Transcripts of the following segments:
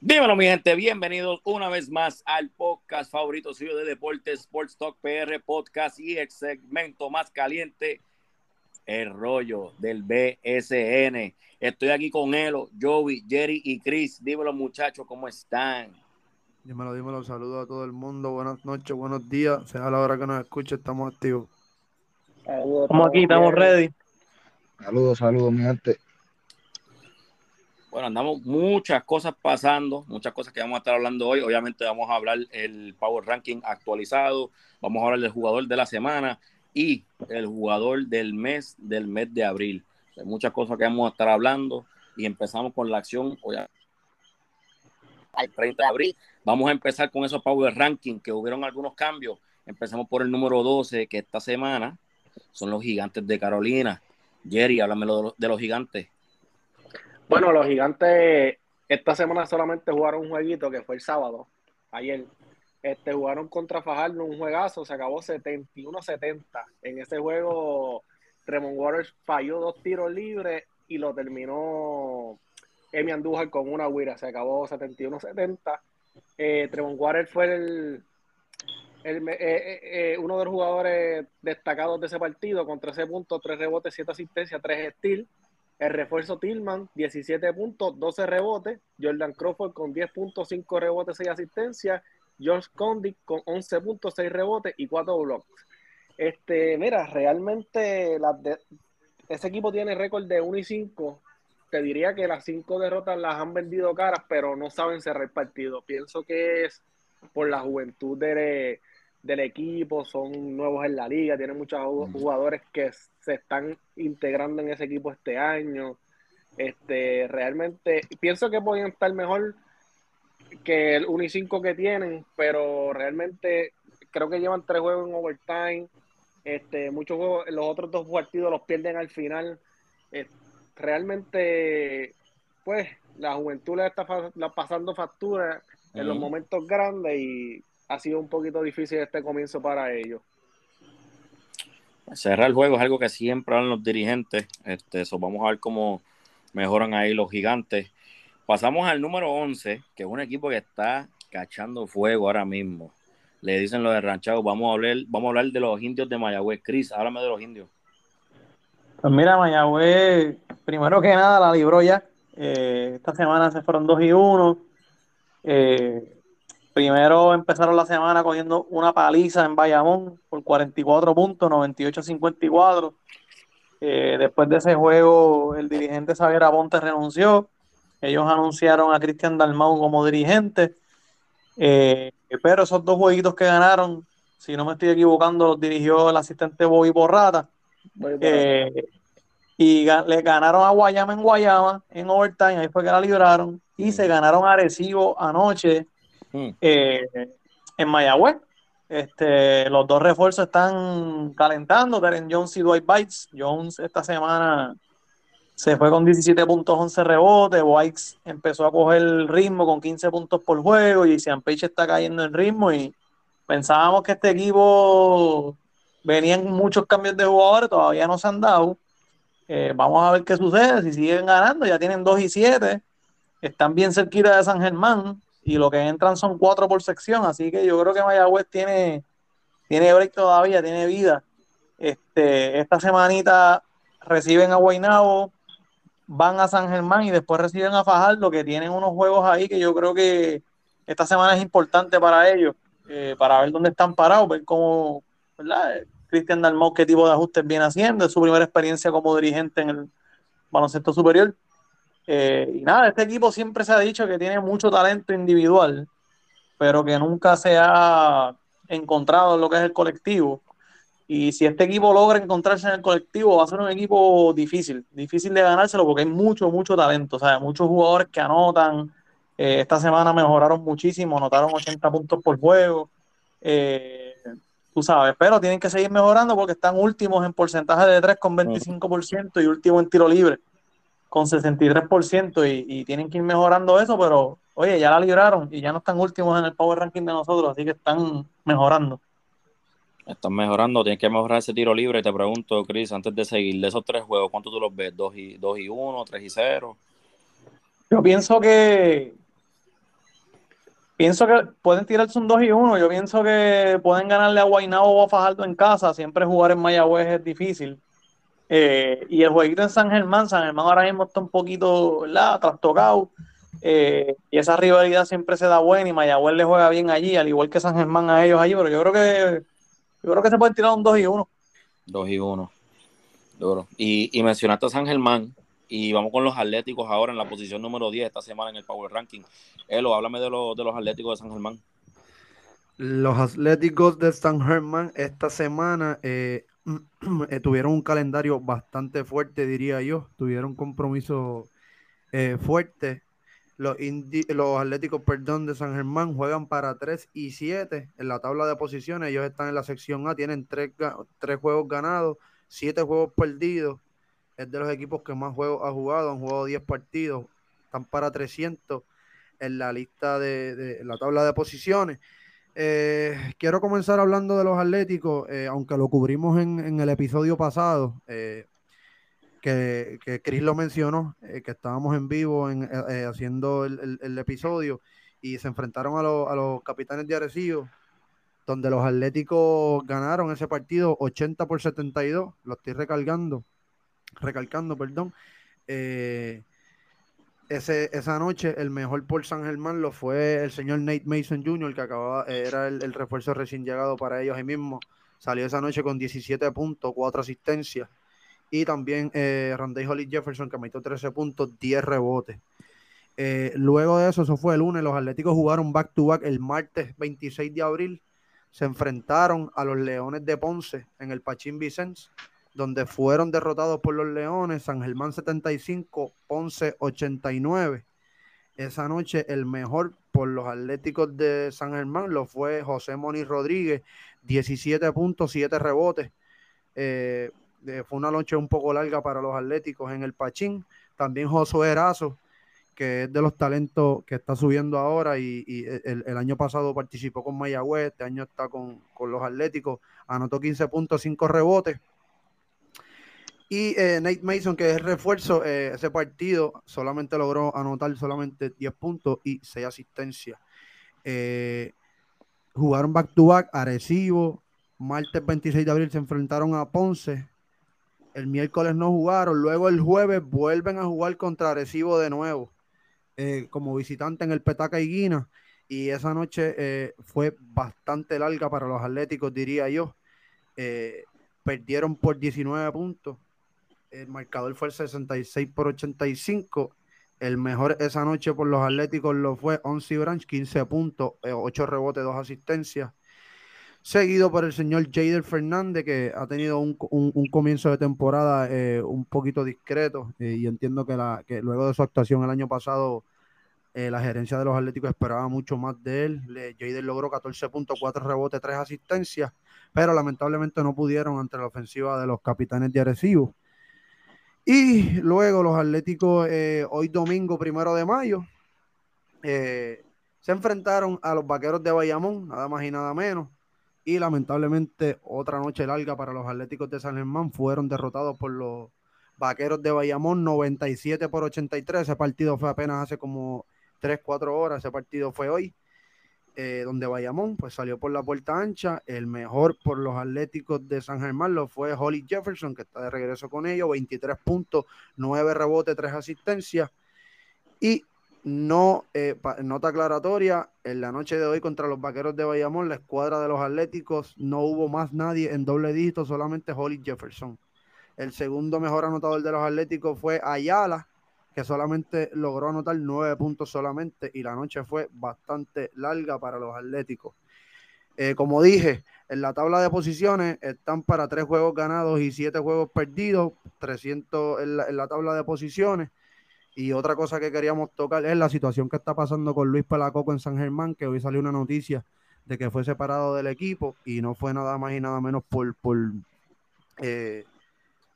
Dímelo, mi gente, bienvenidos una vez más al podcast favorito suyo de deportes, Sports Talk PR, podcast y el segmento más caliente, el rollo del BSN. Estoy aquí con Elo, Joey, Jerry y Chris. Dímelo, muchachos, ¿cómo están? Dímelo, dímelo, saludos a todo el mundo, buenas noches, buenos días, sea la hora que nos escuche, estamos activos. Estamos aquí, estamos ready. Saludos, saludos, mi gente. Bueno, andamos muchas cosas pasando, muchas cosas que vamos a estar hablando hoy. Obviamente vamos a hablar el Power Ranking actualizado, vamos a hablar del jugador de la semana y el jugador del mes del mes de abril. Hay muchas cosas que vamos a estar hablando y empezamos con la acción hoy al 30 de abril. Vamos a empezar con esos Power Ranking que hubieron algunos cambios. Empezamos por el número 12 que esta semana son los gigantes de Carolina. Jerry, háblame de los gigantes. Bueno, los gigantes esta semana solamente jugaron un jueguito que fue el sábado, ayer. Este, jugaron contra Fajardo un juegazo, se acabó 71-70. En ese juego, Tremont Waters falló dos tiros libres y lo terminó Emi Andújar con una huira. Se acabó 71-70. Eh, Tremont Waters fue el, el eh, eh, eh, uno de los jugadores destacados de ese partido con 13 puntos, 3 rebotes, 7 asistencias, 3 steals. El refuerzo Tillman, 17 puntos, 12 rebotes. Jordan Crawford con 10 puntos, 5 rebotes, 6 asistencias. George Condit con 11 puntos, 6 rebotes y 4 blocks. Este, mira, realmente ese equipo tiene récord de 1 y 5. Te diría que las 5 derrotas las han vendido caras, pero no saben cerrar el partido. Pienso que es por la juventud de, del equipo, son nuevos en la liga, tienen muchos jugadores que se están integrando en ese equipo este año. Este, realmente pienso que podrían estar mejor que el 1 y 5 que tienen, pero realmente creo que llevan tres juegos en overtime. Este, muchos juegos, los otros dos partidos los pierden al final. Eh, realmente, pues, la juventud le está pasando factura en los momentos grandes y ha sido un poquito difícil este comienzo para ellos. Cerrar el juego es algo que siempre hablan los dirigentes. Este, eso vamos a ver cómo mejoran ahí los gigantes. Pasamos al número 11, que es un equipo que está cachando fuego ahora mismo. Le dicen los de Ranchado. Vamos a hablar, vamos a hablar de los indios de Mayagüez. Cris, háblame de los indios. Pues mira, Mayagüez, primero que nada, la libró ya. Eh, esta semana se fueron 2 y 1. Eh, Primero empezaron la semana cogiendo una paliza en Bayamón por 44 puntos, 98-54. Eh, después de ese juego, el dirigente Xavier Aponte renunció. Ellos anunciaron a Cristian Dalmau como dirigente. Eh, pero esos dos jueguitos que ganaron, si no me estoy equivocando, los dirigió el asistente Bobby Borrata. Eh, y le ganaron a Guayama en Guayama en overtime, ahí fue que la libraron. Y se ganaron a Arecibo anoche Mm. Eh, en Mayagüez. Este, los dos refuerzos están calentando. Teren Jones y Dwight Bites. Jones esta semana se fue con 17 puntos, 11 rebotes. White empezó a coger el ritmo con 15 puntos por juego. Y Sean Page está cayendo en ritmo. Y pensábamos que este equipo venían muchos cambios de jugadores, todavía no se han dado. Eh, vamos a ver qué sucede. Si siguen ganando, ya tienen 2 y 7. Están bien cerquita de San Germán y lo que entran son cuatro por sección, así que yo creo que Mayagüez tiene, tiene break todavía, tiene vida. Este, esta semanita reciben a Guaynabo, van a San Germán y después reciben a Fajardo, que tienen unos juegos ahí que yo creo que esta semana es importante para ellos, eh, para ver dónde están parados, ver cómo. Cristian Dalmau qué tipo de ajustes viene haciendo, es su primera experiencia como dirigente en el baloncesto superior. Eh, y nada, este equipo siempre se ha dicho que tiene mucho talento individual, pero que nunca se ha encontrado en lo que es el colectivo. Y si este equipo logra encontrarse en el colectivo, va a ser un equipo difícil, difícil de ganárselo porque hay mucho, mucho talento. O sea, muchos jugadores que anotan. Eh, esta semana mejoraron muchísimo, anotaron 80 puntos por juego. Eh, tú sabes, pero tienen que seguir mejorando porque están últimos en porcentaje de 3 con 25% y último en tiro libre con 63% y, y tienen que ir mejorando eso, pero oye, ya la libraron y ya no están últimos en el Power Ranking de nosotros, así que están mejorando. Están mejorando, tienen que mejorar ese tiro libre. Te pregunto, Chris, antes de seguir, de esos tres juegos, ¿cuántos tú los ves? ¿2 y, dos y 1, 3 y 0? Yo pienso que pienso que pueden tirarse un 2 y 1. Yo pienso que pueden ganarle a Guaynabo o a Fajardo en casa. Siempre jugar en Mayagüez es difícil. Eh, y el jueguito en San Germán, San Germán ahora mismo está un poquito trastocado. Eh, y esa rivalidad siempre se da buena y Mayagüez le juega bien allí, al igual que San Germán a ellos allí, pero yo creo que yo creo que se pueden tirar un 2 y 1. 2 y 1. Duro. Y, y mencionaste a San Germán, y vamos con los Atléticos ahora en la posición número 10 esta semana en el Power Ranking. Elo, háblame de, de los Atléticos de San Germán. Los Atléticos de San Germán esta semana eh, eh, tuvieron un calendario bastante fuerte, diría yo. Tuvieron compromiso eh, fuerte. Los, Atléticos perdón, de San Germán juegan para 3 y 7 en la tabla de posiciones. Ellos están en la sección A, tienen 3, juegos ganados, 7 juegos perdidos es de los equipos que más juegos ha jugado, han jugado 10 partidos, están para 300 en la lista de, la tabla de posiciones. Eh, quiero comenzar hablando de los Atléticos, eh, aunque lo cubrimos en, el episodio pasado, eh, que, que, Chris lo mencionó, que estábamos en vivo en, haciendo el, episodio y se enfrentaron a, los capitanes de Arecibo, donde los Atléticos ganaron ese partido 80 por 72, lo estoy recargando recalcando, perdón, eh, ese, esa noche el mejor por San Germán lo fue el señor Nate Mason Jr., que acababa, era el, refuerzo recién llegado para ellos ahí mismo. Salió esa noche con 17 puntos, 4 asistencias. Y también eh, Randy Holly Jefferson, que metió 13 puntos, 10 rebotes. Eh, luego de eso, eso fue el lunes, los Atléticos jugaron back to back el martes 26 de abril. Se enfrentaron a los Leones de Ponce en el Pachín Vicens donde fueron derrotados por los Leones, San Germán 75, 11 89. Esa noche el mejor por los Atléticos de San Germán lo fue José Moni Rodríguez, 17 puntos, 7 rebotes. Eh, fue una noche un poco larga para los Atléticos en el Pachín. También Josué Erazo, que es de los talentos que está subiendo ahora y, el, año pasado participó con Mayagüez, este año está con, con los Atléticos, anotó 15 puntos, 5 rebotes. Y eh, Nate Mason, que es refuerzo, eh, ese partido solamente logró anotar solamente 10 puntos y 6 asistencias. Eh, jugaron back to back, Arecibo, martes 26 de abril se enfrentaron a Ponce. El miércoles no jugaron, luego el jueves vuelven a jugar contra Arecibo de nuevo, como visitante en el Petaca y Guina. Y esa noche fue bastante larga para los Atléticos, diría yo. perdieron por 19 puntos el marcador fue el 66 por 85. El mejor esa noche por los Atléticos lo fue Onsi Branch, 15 puntos, 8 eh, rebotes, 2 asistencias. Seguido por el señor Jader Fernández, que ha tenido un, comienzo de temporada eh, un poquito discreto. Eh, y entiendo que, la, que luego de su actuación el año pasado, la gerencia de los Atléticos esperaba mucho más de él. Jader logró 14 puntos, 4 rebotes, 3 asistencias, pero lamentablemente no pudieron ante la ofensiva de los capitanes de Arecibo. Y luego los Atléticos, eh, hoy domingo, primero de mayo, eh, se enfrentaron a los Vaqueros de Bayamón, nada más y nada menos. Y lamentablemente, otra noche larga para los Atléticos de San Germán, fueron derrotados por los Vaqueros de Bayamón, 97 por 83. Ese partido fue apenas hace como 3, 4 horas, ese partido fue hoy. Eh, donde Bayamón pues salió por la puerta ancha. El mejor por los Atléticos de San Germán lo fue Holly Jefferson, que está de regreso con ellos, 23 puntos, 9 rebotes, 3 asistencias. Y no, eh, nota aclaratoria, en la noche de hoy contra los Vaqueros de Bayamón, la escuadra de los Atléticos, no hubo más nadie en doble dígito, solamente Holly Jefferson. El segundo mejor anotador de los Atléticos fue Ayala, que solamente logró anotar nueve puntos solamente y la noche fue bastante larga para los Atléticos. Eh, como dije, en la tabla de posiciones están para tres juegos ganados y siete juegos perdidos, 300 en la, tabla de posiciones. Y otra cosa que queríamos tocar es la situación que está pasando con Luis Palacoco en San Germán, que hoy salió una noticia de que fue separado del equipo y no fue nada más y nada menos por, por eh,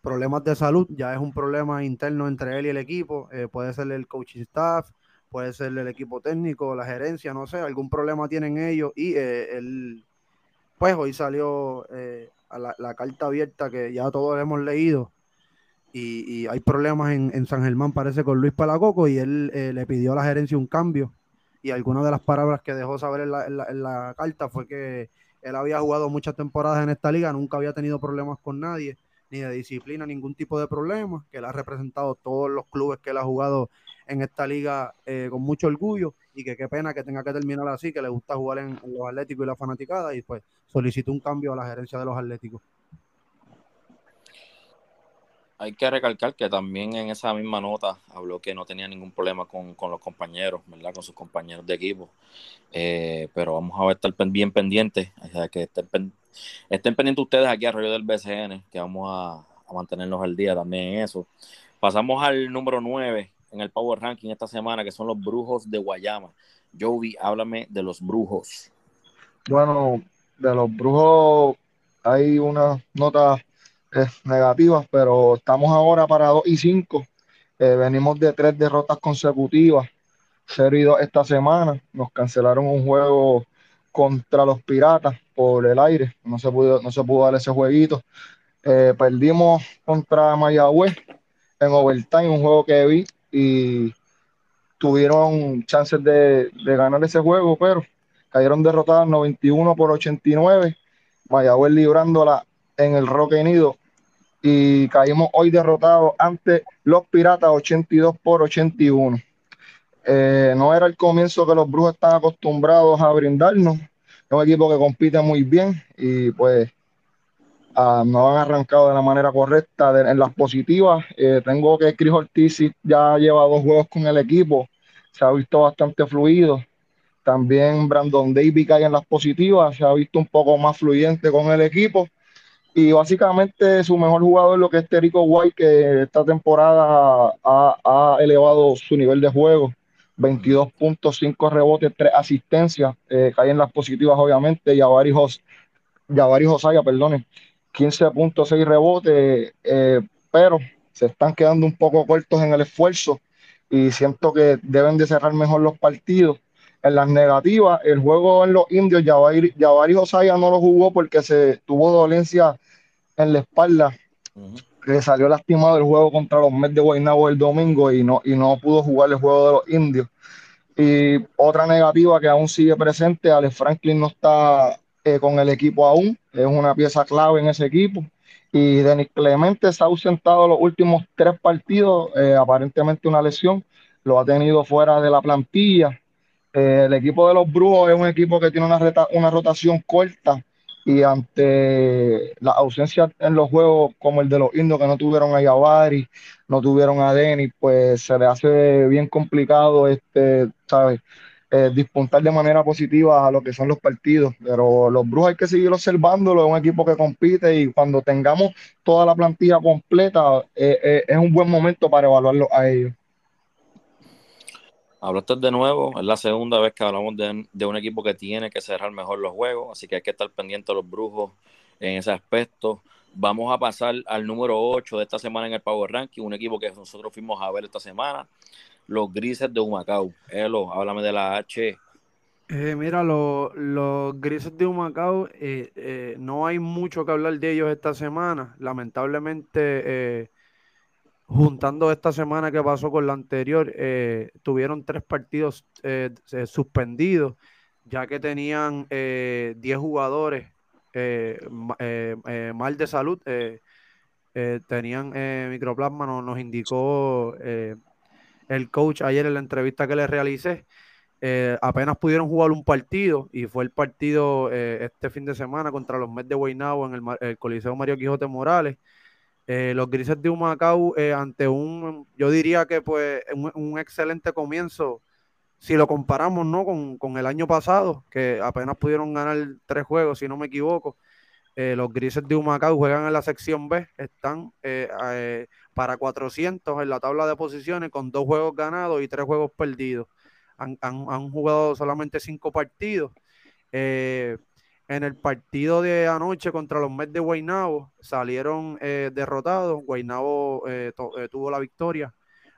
problemas de salud, ya es un problema interno entre él y el equipo, eh, puede ser el coaching staff, puede ser el equipo técnico, la gerencia, no sé, algún problema tienen ellos y eh, él, pues hoy salió eh, la, carta abierta que ya todos hemos leído y, hay problemas en, San Germán, parece con Luis Palacoco y él le pidió a la gerencia un cambio y algunas de las palabras que dejó saber en la, en la carta fue que él había jugado muchas temporadas en esta liga, nunca había tenido problemas con nadie, ni de disciplina, ningún tipo de problema, que él ha representado todos los clubes que él ha jugado en esta liga eh, con mucho orgullo y que qué pena que tenga que terminar así, que le gusta jugar en, los Atléticos y la fanaticada y pues solicitó un cambio a la gerencia de los Atléticos. Hay que recalcar que también en esa misma nota habló que no tenía ningún problema con, los compañeros, ¿verdad? Con sus compañeros de equipo. Eh, pero vamos a estar bien pendientes, que estén, estén pendientes ustedes aquí a Rollo del BCN, que vamos a, a mantenernos al día también en eso. Pasamos al número 9, en el Power Ranking esta semana, que son los Brujos de Guayama. Jovi, háblame de los Brujos. Bueno, de los Brujos hay unas notas eh, negativas, pero estamos ahora para 2 y 5. Eh, venimos de tres derrotas consecutivas, 0 y 2 esta semana. Nos cancelaron un juego contra los Piratas por el aire. No se pudo, no se pudo dar ese jueguito. Eh, perdimos contra Mayagüez en overtime, un juego que vi y tuvieron chances de, ganar ese juego, pero cayeron derrotadas 91 por 89, Mayagüez librándola en el Roque Nido y caímos hoy derrotados ante los Piratas 82 por 81. Eh, no era el comienzo que los Brujos están acostumbrados a brindarnos. Es un equipo que compite muy bien y pues Ah, no han arrancado de la manera correcta en las positivas. Eh, tengo que Chris Ortiz ya lleva dos juegos con el equipo, se ha visto bastante fluido. También Brandon Davis cae en las positivas, se ha visto un poco más fluyente con el equipo. Y básicamente su mejor jugador, lo que es Terico White, que esta temporada ha, elevado su nivel de juego. 22.5 rebotes, 3 asistencias, eh, cae en las positivas obviamente, y a varios Josaya, perdone, 15.6 rebotes, eh, pero se están quedando un poco cortos en el esfuerzo y siento que deben de cerrar mejor los partidos. En las negativas, el juego en los indios, Javari Osaya no lo jugó porque se tuvo dolencia en la espalda, que salió lastimado el juego contra los Mets de Guaynabo el domingo y no, y no pudo jugar el juego de los indios. Y otra negativa que aún sigue presente, Alex Franklin no está eh, con el equipo aún, es una pieza clave en ese equipo. Y Denis Clemente se ha ausentado los últimos tres partidos, eh, aparentemente una lesión, lo ha tenido fuera de la plantilla. Eh, el equipo de los Brujos es un equipo que tiene una, una rotación corta y ante la ausencia en los juegos como el de los indios que no tuvieron a Yavari, no tuvieron a Denis, pues se le hace bien complicado este, ¿sabes? eh, dispuntar de manera positiva a lo que son los partidos. Pero los Brujos hay que seguir observándolo, es un equipo que compite y cuando tengamos toda la plantilla completa, eh, eh, es un buen momento para evaluarlo a ellos. Hablaste de nuevo, es la segunda vez que hablamos de, un equipo que tiene que cerrar mejor los juegos, así que hay que estar pendiente de los brujos en ese aspecto. Vamos a pasar al número 8 de esta semana en el Power Ranking, un equipo que nosotros fuimos a ver esta semana los grises de Humacao. Elo, háblame de la H. Eh, mira, los grises de Humacao, eh, eh, no hay mucho que hablar de ellos esta semana. Lamentablemente, juntando esta semana que pasó con la anterior, tuvieron tres partidos suspendidos, ya que tenían 10 jugadores mal de salud. tenían microplasma, nos indicó el coach ayer en la entrevista que le realicé. Eh, apenas pudieron jugar un partido y fue el partido eh, este fin de semana contra los Mets de Guaynabo en el, Coliseo Mario Quijote Morales. Eh, los Grises de Humacao ante un, yo diría que pues un, excelente comienzo si lo comparamos ¿no? Con, con, el año pasado, que apenas pudieron ganar tres juegos, si no me equivoco. los Grises de Humacao juegan en la sección B, están para 400 en la tabla de posiciones con dos juegos ganados y tres juegos perdidos. Han, jugado solamente cinco partidos. Eh, en el partido de anoche contra los Mets de Guaynabo salieron eh, derrotados. Guaynabo eh, tuvo la victoria.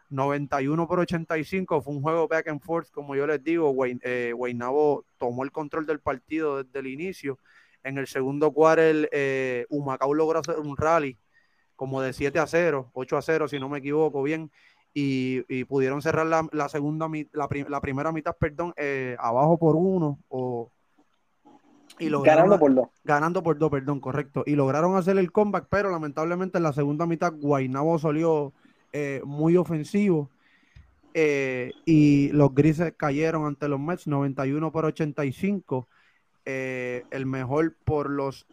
91 por 85 fue un juego back and forth, como yo les digo. Guaynabo tomó el control del partido desde el inicio. En el segundo cuarto, Humacao logró hacer un rally como de 7 a 0, 8 a 0, si no me equivoco bien. y, pudieron cerrar la, segunda, la, la, primera mitad, perdón, eh, abajo por uno o y ganando por dos. Ganando por dos, perdón, correcto. Y lograron hacer el comeback, pero lamentablemente en la segunda mitad Guaynabo salió eh, muy ofensivo. Eh, y los grises cayeron ante los Mets 91 por 85. el mejor por los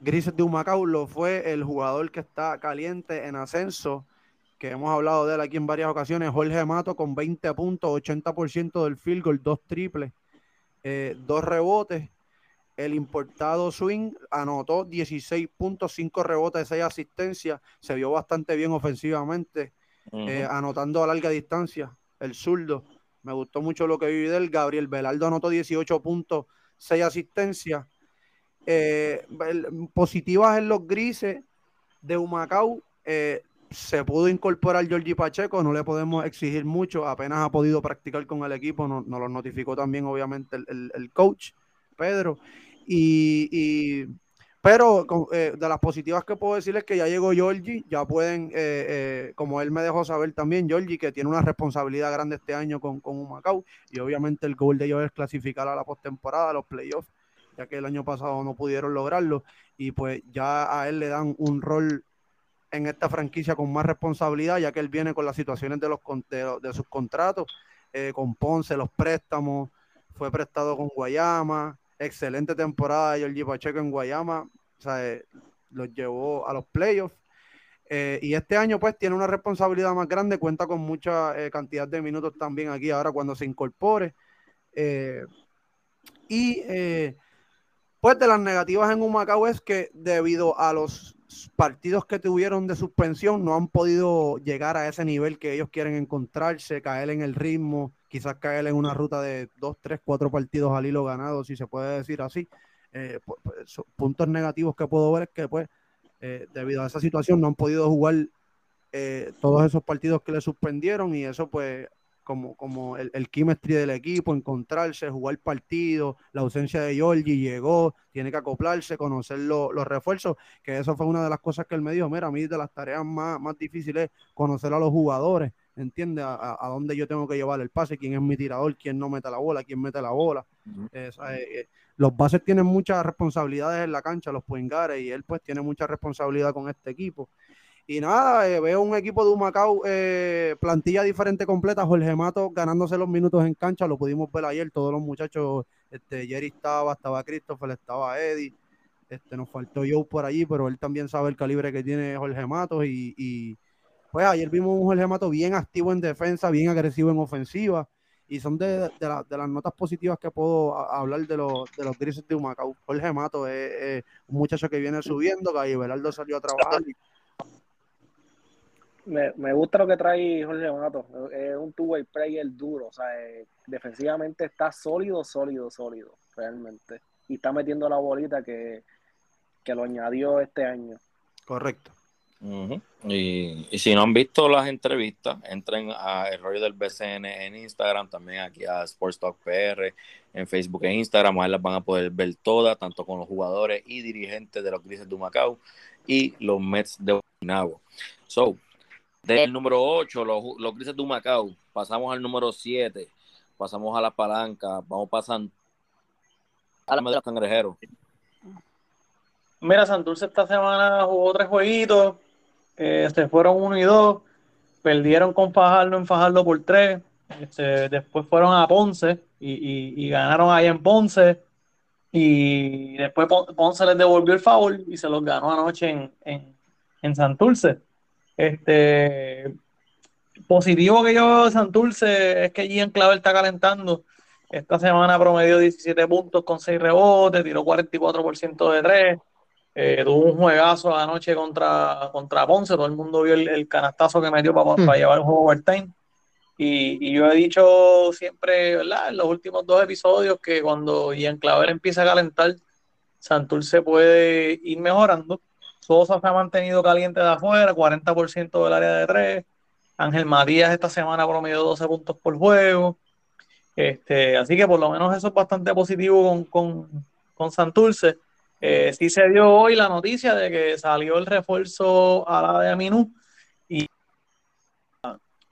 grises de Humacao lo fue el jugador que está caliente en ascenso que hemos hablado de él aquí en varias ocasiones, Jorge Mato con 20 puntos, 80% del field goal, dos triples, eh, dos rebotes. El importado Swing anotó 16 puntos, 5 rebotes, 6 asistencias. Se vio bastante bien ofensivamente, eh, anotando a larga distancia. El zurdo, me gustó mucho lo que vi de él. Gabriel Velardo anotó 18 puntos, 6 asistencias. Eh, positivas en los grises de Humacao. Eh, se pudo incorporar Georgie Pacheco, no le podemos exigir mucho, apenas ha podido practicar con el equipo, nos no lo notificó también obviamente el, coach, Pedro. Y, pero eh, de las positivas que puedo decirles que ya llegó Georgie, ya pueden, eh, eh, como él me dejó saber también, Georgie, que tiene una responsabilidad grande este año con, con un Macau, y obviamente el gol de ellos es clasificar a la postemporada, a los playoffs, ya que el año pasado no pudieron lograrlo, y pues ya a él le dan un rol en esta franquicia con más responsabilidad, ya que él viene con las situaciones de, los, de, sus contratos, eh, con Ponce, los préstamos, fue prestado con Guayama, excelente temporada de Giorgi Pacheco en Guayama, o sea, eh, los llevó a los playoffs. Eh, y este año pues tiene una responsabilidad más grande, cuenta con mucha cantidad de minutos también aquí ahora cuando se incorpore. y pues de las negativas en Humacao es que debido a los partidos que tuvieron de suspensión no han podido llegar a ese nivel que ellos quieren encontrarse, caer en el ritmo, quizás caer en una ruta de dos, tres, cuatro partidos al hilo ganado, si se puede decir así. Pues, puntos negativos que puedo ver es que pues eh, debido a esa situación no han podido jugar eh, todos esos partidos que le suspendieron y eso pues como, como el, el, chemistry del equipo, encontrarse, jugar partido, la ausencia de Georgie llegó, tiene que acoplarse, conocer los refuerzos, que eso fue una de las cosas que él me dijo, mira, a mí de las tareas más, más difíciles es conocer a los jugadores, ¿entiendes? A, a, dónde yo tengo que llevar el pase, quién es mi tirador, quién no mete la bola, quién mete la bola. Eh, eh, los bases tienen muchas responsabilidades en la cancha, los puengares, y él pues tiene mucha responsabilidad con este equipo. Y nada, eh, veo un equipo de Humacao, eh, plantilla diferente completa, Jorge Mato ganándose los minutos en cancha, lo pudimos ver ayer, todos los muchachos, este, Jerry estaba, estaba Christopher, estaba Eddie, este, nos faltó Joe por allí, pero él también sabe el calibre que tiene Jorge Mato y, pues ayer vimos un Jorge Mato bien activo en defensa, bien agresivo en ofensiva y son de, las notas positivas que puedo hablar de los, de los grises de Humacao. Jorge Mato es, un muchacho que viene subiendo, que Beraldo salió a trabajar y me, gusta lo que trae Jorge Mato. Es un two-way player duro. O sea, eh, defensivamente está sólido, sólido, sólido, realmente. Y está metiendo la bolita que, lo añadió este año. Correcto. y, si no han visto las entrevistas, entren a El Rollo del BCN en Instagram, también aquí a Sports Talk PR en Facebook e Instagram. Ahí las van a poder ver todas, tanto con los jugadores y dirigentes de los Grises de Macao y los Mets de Guaynabo. So, del número 8, los, los grises de Macao. Pasamos al número 7. Pasamos a la palanca. Vamos pasando a la medalla cangrejero. Mira, Santurce esta semana jugó tres jueguitos. Eh, se fueron 1 y 2. Perdieron con Fajardo en Fajardo por 3. Este, después fueron a Ponce y, ganaron ahí en Ponce. Y después Ponce les devolvió el foul y se los ganó anoche en, en, en Santurce. Este, positivo que yo veo de Santurce es que Gian Clavel está calentando. Esta semana promedió 17 puntos con 6 rebotes, tiró 44% de 3. Eh, tuvo un juegazo anoche contra, contra Ponce. Todo el mundo vio el, canastazo que metió para, para hmm. llevar el juego overtime. Y, y, yo he dicho siempre, ¿verdad? En los últimos dos episodios que cuando Ian Clavel empieza a calentar, Santurce puede ir mejorando. Sosa se ha mantenido caliente de afuera, 40% del área de tres. Ángel Matías esta semana promedió 12 puntos por juego. Este, así que por lo menos eso es bastante positivo con, con, Santurce. Eh, sí se dio hoy la noticia de que salió el refuerzo a la de Aminú y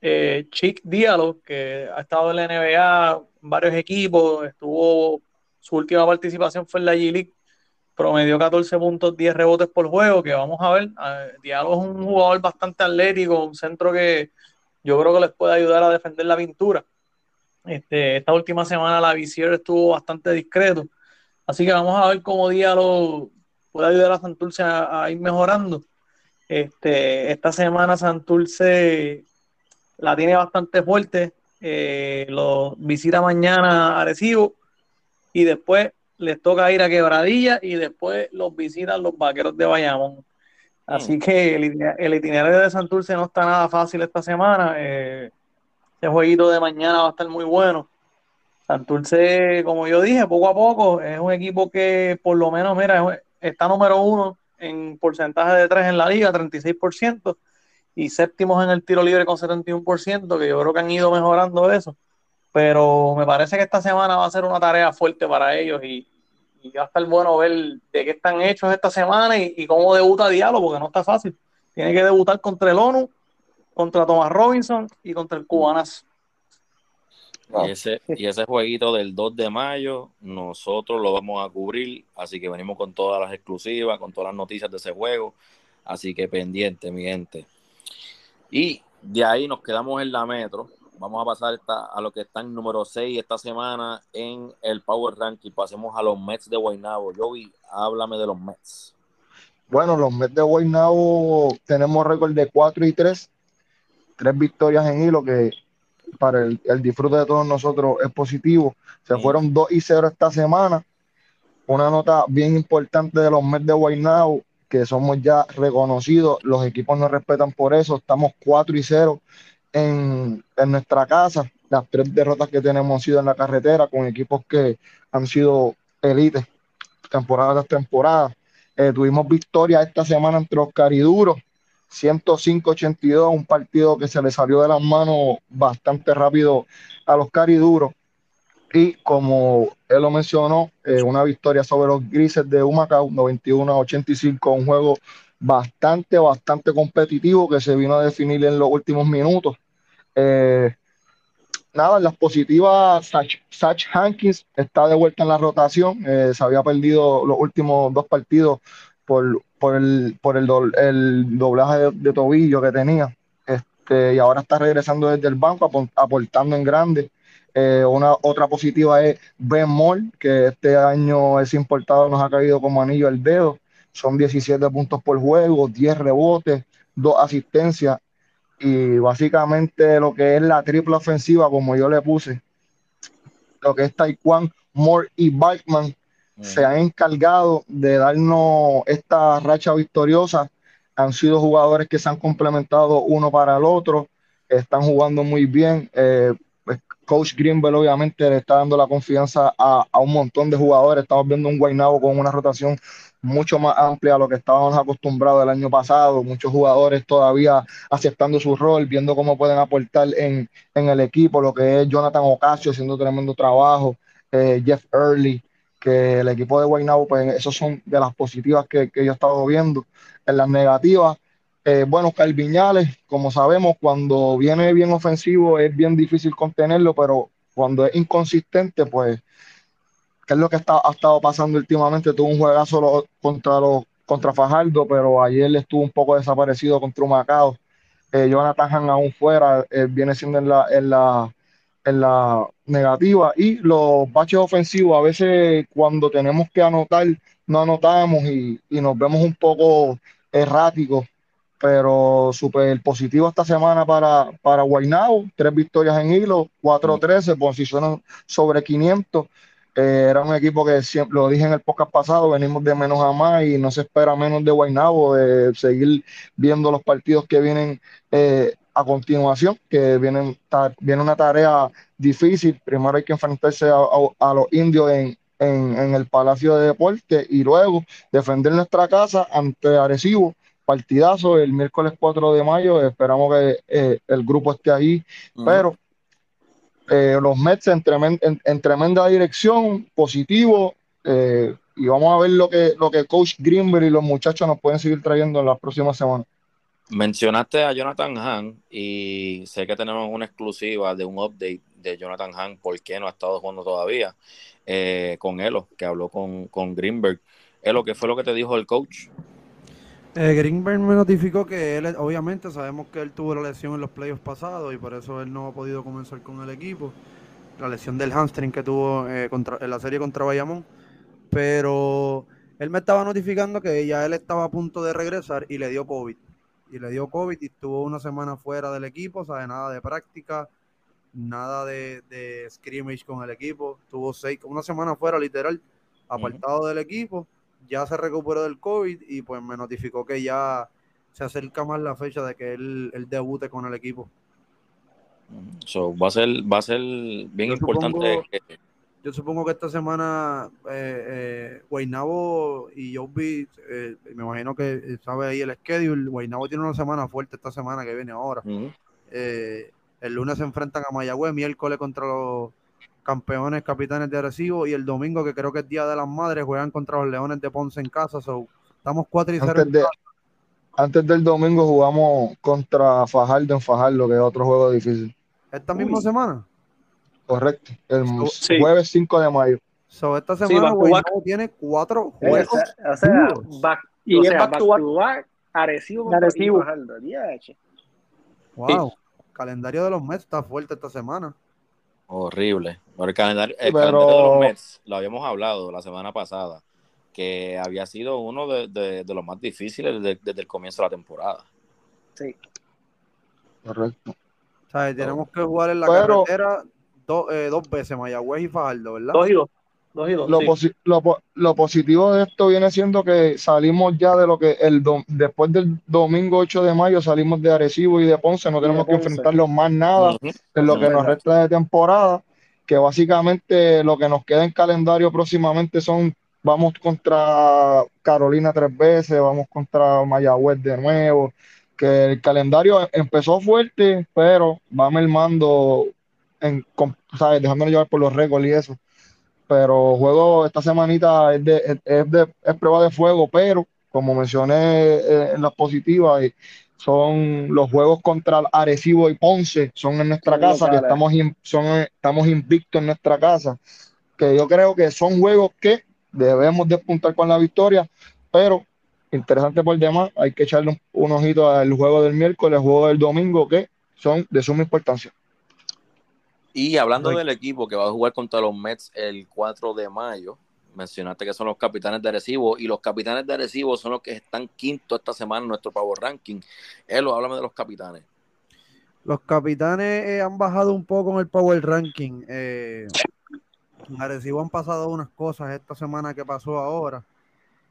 eh, Chick Diallo, que ha estado en la NBA, varios equipos, estuvo, su última participación fue en la G-League, promedió 14 puntos, 10 rebotes por juego, que vamos a ver. Diallo es un jugador bastante atlético, un centro que yo creo que les puede ayudar a defender la pintura. Este, esta última semana la visión estuvo bastante discreto. Así que vamos a ver cómo Diallo puede ayudar a Santurce a, ir mejorando. Este, esta semana Santurce la tiene bastante fuerte. Eh, lo visita mañana a Arecibo y después les toca ir a Quebradilla y después los visitan los vaqueros de Bayamón. Así mm. que el, itinerario de Santurce no está nada fácil esta semana. Eh, ese jueguito de mañana va a estar muy bueno. Santurce, como yo dije, poco a poco es un equipo que por lo menos, mira, está número uno en porcentaje de tres en la liga, 36%, y séptimos en el tiro libre con 71%, que yo creo que han ido mejorando eso. Pero me parece que esta semana va a ser una tarea fuerte para ellos y, va a estar bueno ver de qué están hechos esta semana y, cómo debuta Diablo, porque no está fácil. Tiene que debutar contra el ONU, contra Thomas Robinson y contra el Cubanas. Y, ese, y ese jueguito del 2 de mayo, nosotros lo vamos a cubrir, así que venimos con todas las exclusivas, con todas las noticias de ese juego, así que pendiente, mi gente. Y de ahí nos quedamos en la metro, vamos a pasar a lo que está en número 6 esta semana en el Power Ranking, pasemos a los Mets de Guaynabo. Joey, háblame de los Mets. Bueno, los Mets de Guaynabo tenemos récord de 4 y 3, tres victorias en hilo que para el, disfrute de todos nosotros es positivo. Se fueron 2 y 0 esta semana. Una nota bien importante de los Mets de Guaynabo, que somos ya reconocidos, los equipos nos respetan por eso, estamos 4 y 0 en, nuestra casa. Las tres derrotas que tenemos han sido en la carretera con equipos que han sido élites temporada tras temporada. Eh, tuvimos victoria esta semana entre los cariduros 105-82, un partido que se le salió de las manos bastante rápido a los cariduros. Y como él lo mencionó, eh, una victoria sobre los grises de Humacao, 91-85, un juego bastante, bastante competitivo que se vino a definir en los últimos minutos. Eh, nada, en las positivas, Sach, Hankins está de vuelta en la rotación. Eh, se había perdido los últimos dos partidos por por el, por el, el doblaje de, tobillo que tenía. Este, y ahora está regresando desde el banco, aportando en grande. Eh, una otra positiva es Ben Moore, que este año es importado, nos ha caído como anillo al dedo. Son 17 puntos por juego, 10 rebotes, 2 asistencias. Y básicamente lo que es la triple ofensiva, como yo le puse, lo que es Taekwondo, Moore y Bachman, se han encargado de darnos esta racha victoriosa. Han sido jugadores que se han complementado uno para el otro, están jugando muy bien. Eh, pues, Coach Greenbell obviamente le está dando la confianza a, un montón de jugadores. Estamos viendo un Guaynabo con una rotación mucho más amplia a lo que estábamos acostumbrados el año pasado. Muchos jugadores todavía aceptando su rol, viendo cómo pueden aportar en, el equipo. Lo que es Jonathan Ocasio haciendo tremendo trabajo, eh, Jeff Early, que el equipo de Guaynabo, pues esos son de las positivas que, yo he estado viendo. En las negativas, eh, bueno, Calviñales, como sabemos, cuando viene bien ofensivo es bien difícil contenerlo, pero cuando es inconsistente, pues, ¿qué es lo que está, ha estado pasando últimamente? Tuvo un juegazo contra, los, contra Fajardo, pero ayer estuvo un poco desaparecido contra un Macao. Eh, Jonathan Han aún fuera, eh, viene siendo en la, en la en la negativa y los baches ofensivos a veces cuando tenemos que anotar no anotamos y, nos vemos un poco erráticos pero súper positivo esta semana para, para tres victorias en hilo, 4-13, se posicionan sobre 500. Eh, era un equipo que siempre, lo dije en el podcast pasado, venimos de menos a más y no se espera menos de Guaynabo, de seguir viendo los partidos que vienen eh, a continuación, que viene, viene una tarea difícil. Primero hay que enfrentarse a, los indios en, el Palacio de Deporte y luego defender nuestra casa ante Arecibo. Partidazo el miércoles 4 de mayo. Esperamos que eh, el grupo esté ahí, pero eh, los Mets en, tremenda dirección, positivo. Eh, y vamos a ver lo que, lo que Coach Greenberg y los muchachos nos pueden seguir trayendo en las próximas semanas. Mencionaste a Jonathan Hahn y sé que tenemos una exclusiva de un update de Jonathan Hahn, por qué no ha estado jugando todavía, eh, con Elo, que habló con, con Greenberg. Elo, ¿qué fue lo que te dijo el coach? Eh, Greenberg me notificó que él, obviamente, sabemos que él tuvo la lesión en los playoffs pasados y por eso él no ha podido comenzar con el equipo. La lesión del hamstring que tuvo eh, contra, en la serie contra Bayamón. Pero él me estaba notificando que ya él estaba a punto de regresar y le dio COVID y le dio COVID y estuvo una semana fuera del equipo, sabe nada de práctica, nada de, de scrimmage con el equipo, tuvo seis, una semana fuera literal, apartado del equipo, ya se recuperó del COVID y pues me notificó que ya se acerca más la fecha de que él, él debute con el equipo. So, va a ser, va a ser bien importante yo supongo que esta semana eh, eh, Guaynabo y Jovi, eh, me imagino que sabe ahí el schedule. Guaynabo tiene una semana fuerte esta semana que viene ahora. Eh, el lunes se enfrentan a Mayagüez, miércoles contra los campeones capitanes de Arecibo y el domingo, que creo que es Día de las Madres, juegan contra los Leones de Ponce en casa. estamos 4 y 0. Antes, antes del domingo jugamos contra Fajardo en Fajardo, que es otro juego difícil. ¿Esta misma semana? Correcto, el jueves 5 de mayo. So, esta semana sí, tiene cuatro juegos. O sea, back, y o sea, back, to back, back Arecibo, Arecibo. Wow, calendario de los Mets está fuerte esta semana. Horrible. El calendario, el calendario de los Mets, lo habíamos hablado la semana pasada, que había sido uno de, de, de los más difíciles desde, desde, el comienzo de la temporada. Sí. Correcto. O sea, tenemos que jugar en la Pero, carretera eh, dos veces, Mayagüez y Fajardo, ¿verdad? Dos y dos. Lo, positivo de esto viene siendo que salimos ya de lo que el después del domingo 8 de mayo salimos de Arecibo y de Ponce, no tenemos que enfrentarlos más nada en lo que nos resta de temporada, que básicamente lo que nos queda en calendario próximamente son vamos contra Carolina tres veces, vamos contra Mayagüez de nuevo, que el calendario empezó fuerte, pero va mermando en, ¿sabes? dejándolo llevar por los récords y eso. Pero juego esta semanita es, de, es, de, es prueba de fuego, pero como mencioné eh, en las positivas, son los juegos contra Arecibo y Ponce, son en nuestra casa, que estamos, son, estamos invictos en nuestra casa, que yo creo que son juegos que debemos despuntar con la victoria, pero interesante por demás, hay que echarle un, un ojito al juego del miércoles, el juego del domingo, que son de suma importancia. Y hablando del equipo que va a jugar contra los Mets el 4 de mayo, mencionaste que son los capitanes de Arecibo y los capitanes de Arecibo son los que están quinto esta semana en nuestro Power Ranking. Elo, háblame de los capitanes. Los capitanes eh, han bajado un poco en el Power Ranking. Eh, Arecibo han pasado unas cosas esta semana que pasó ahora.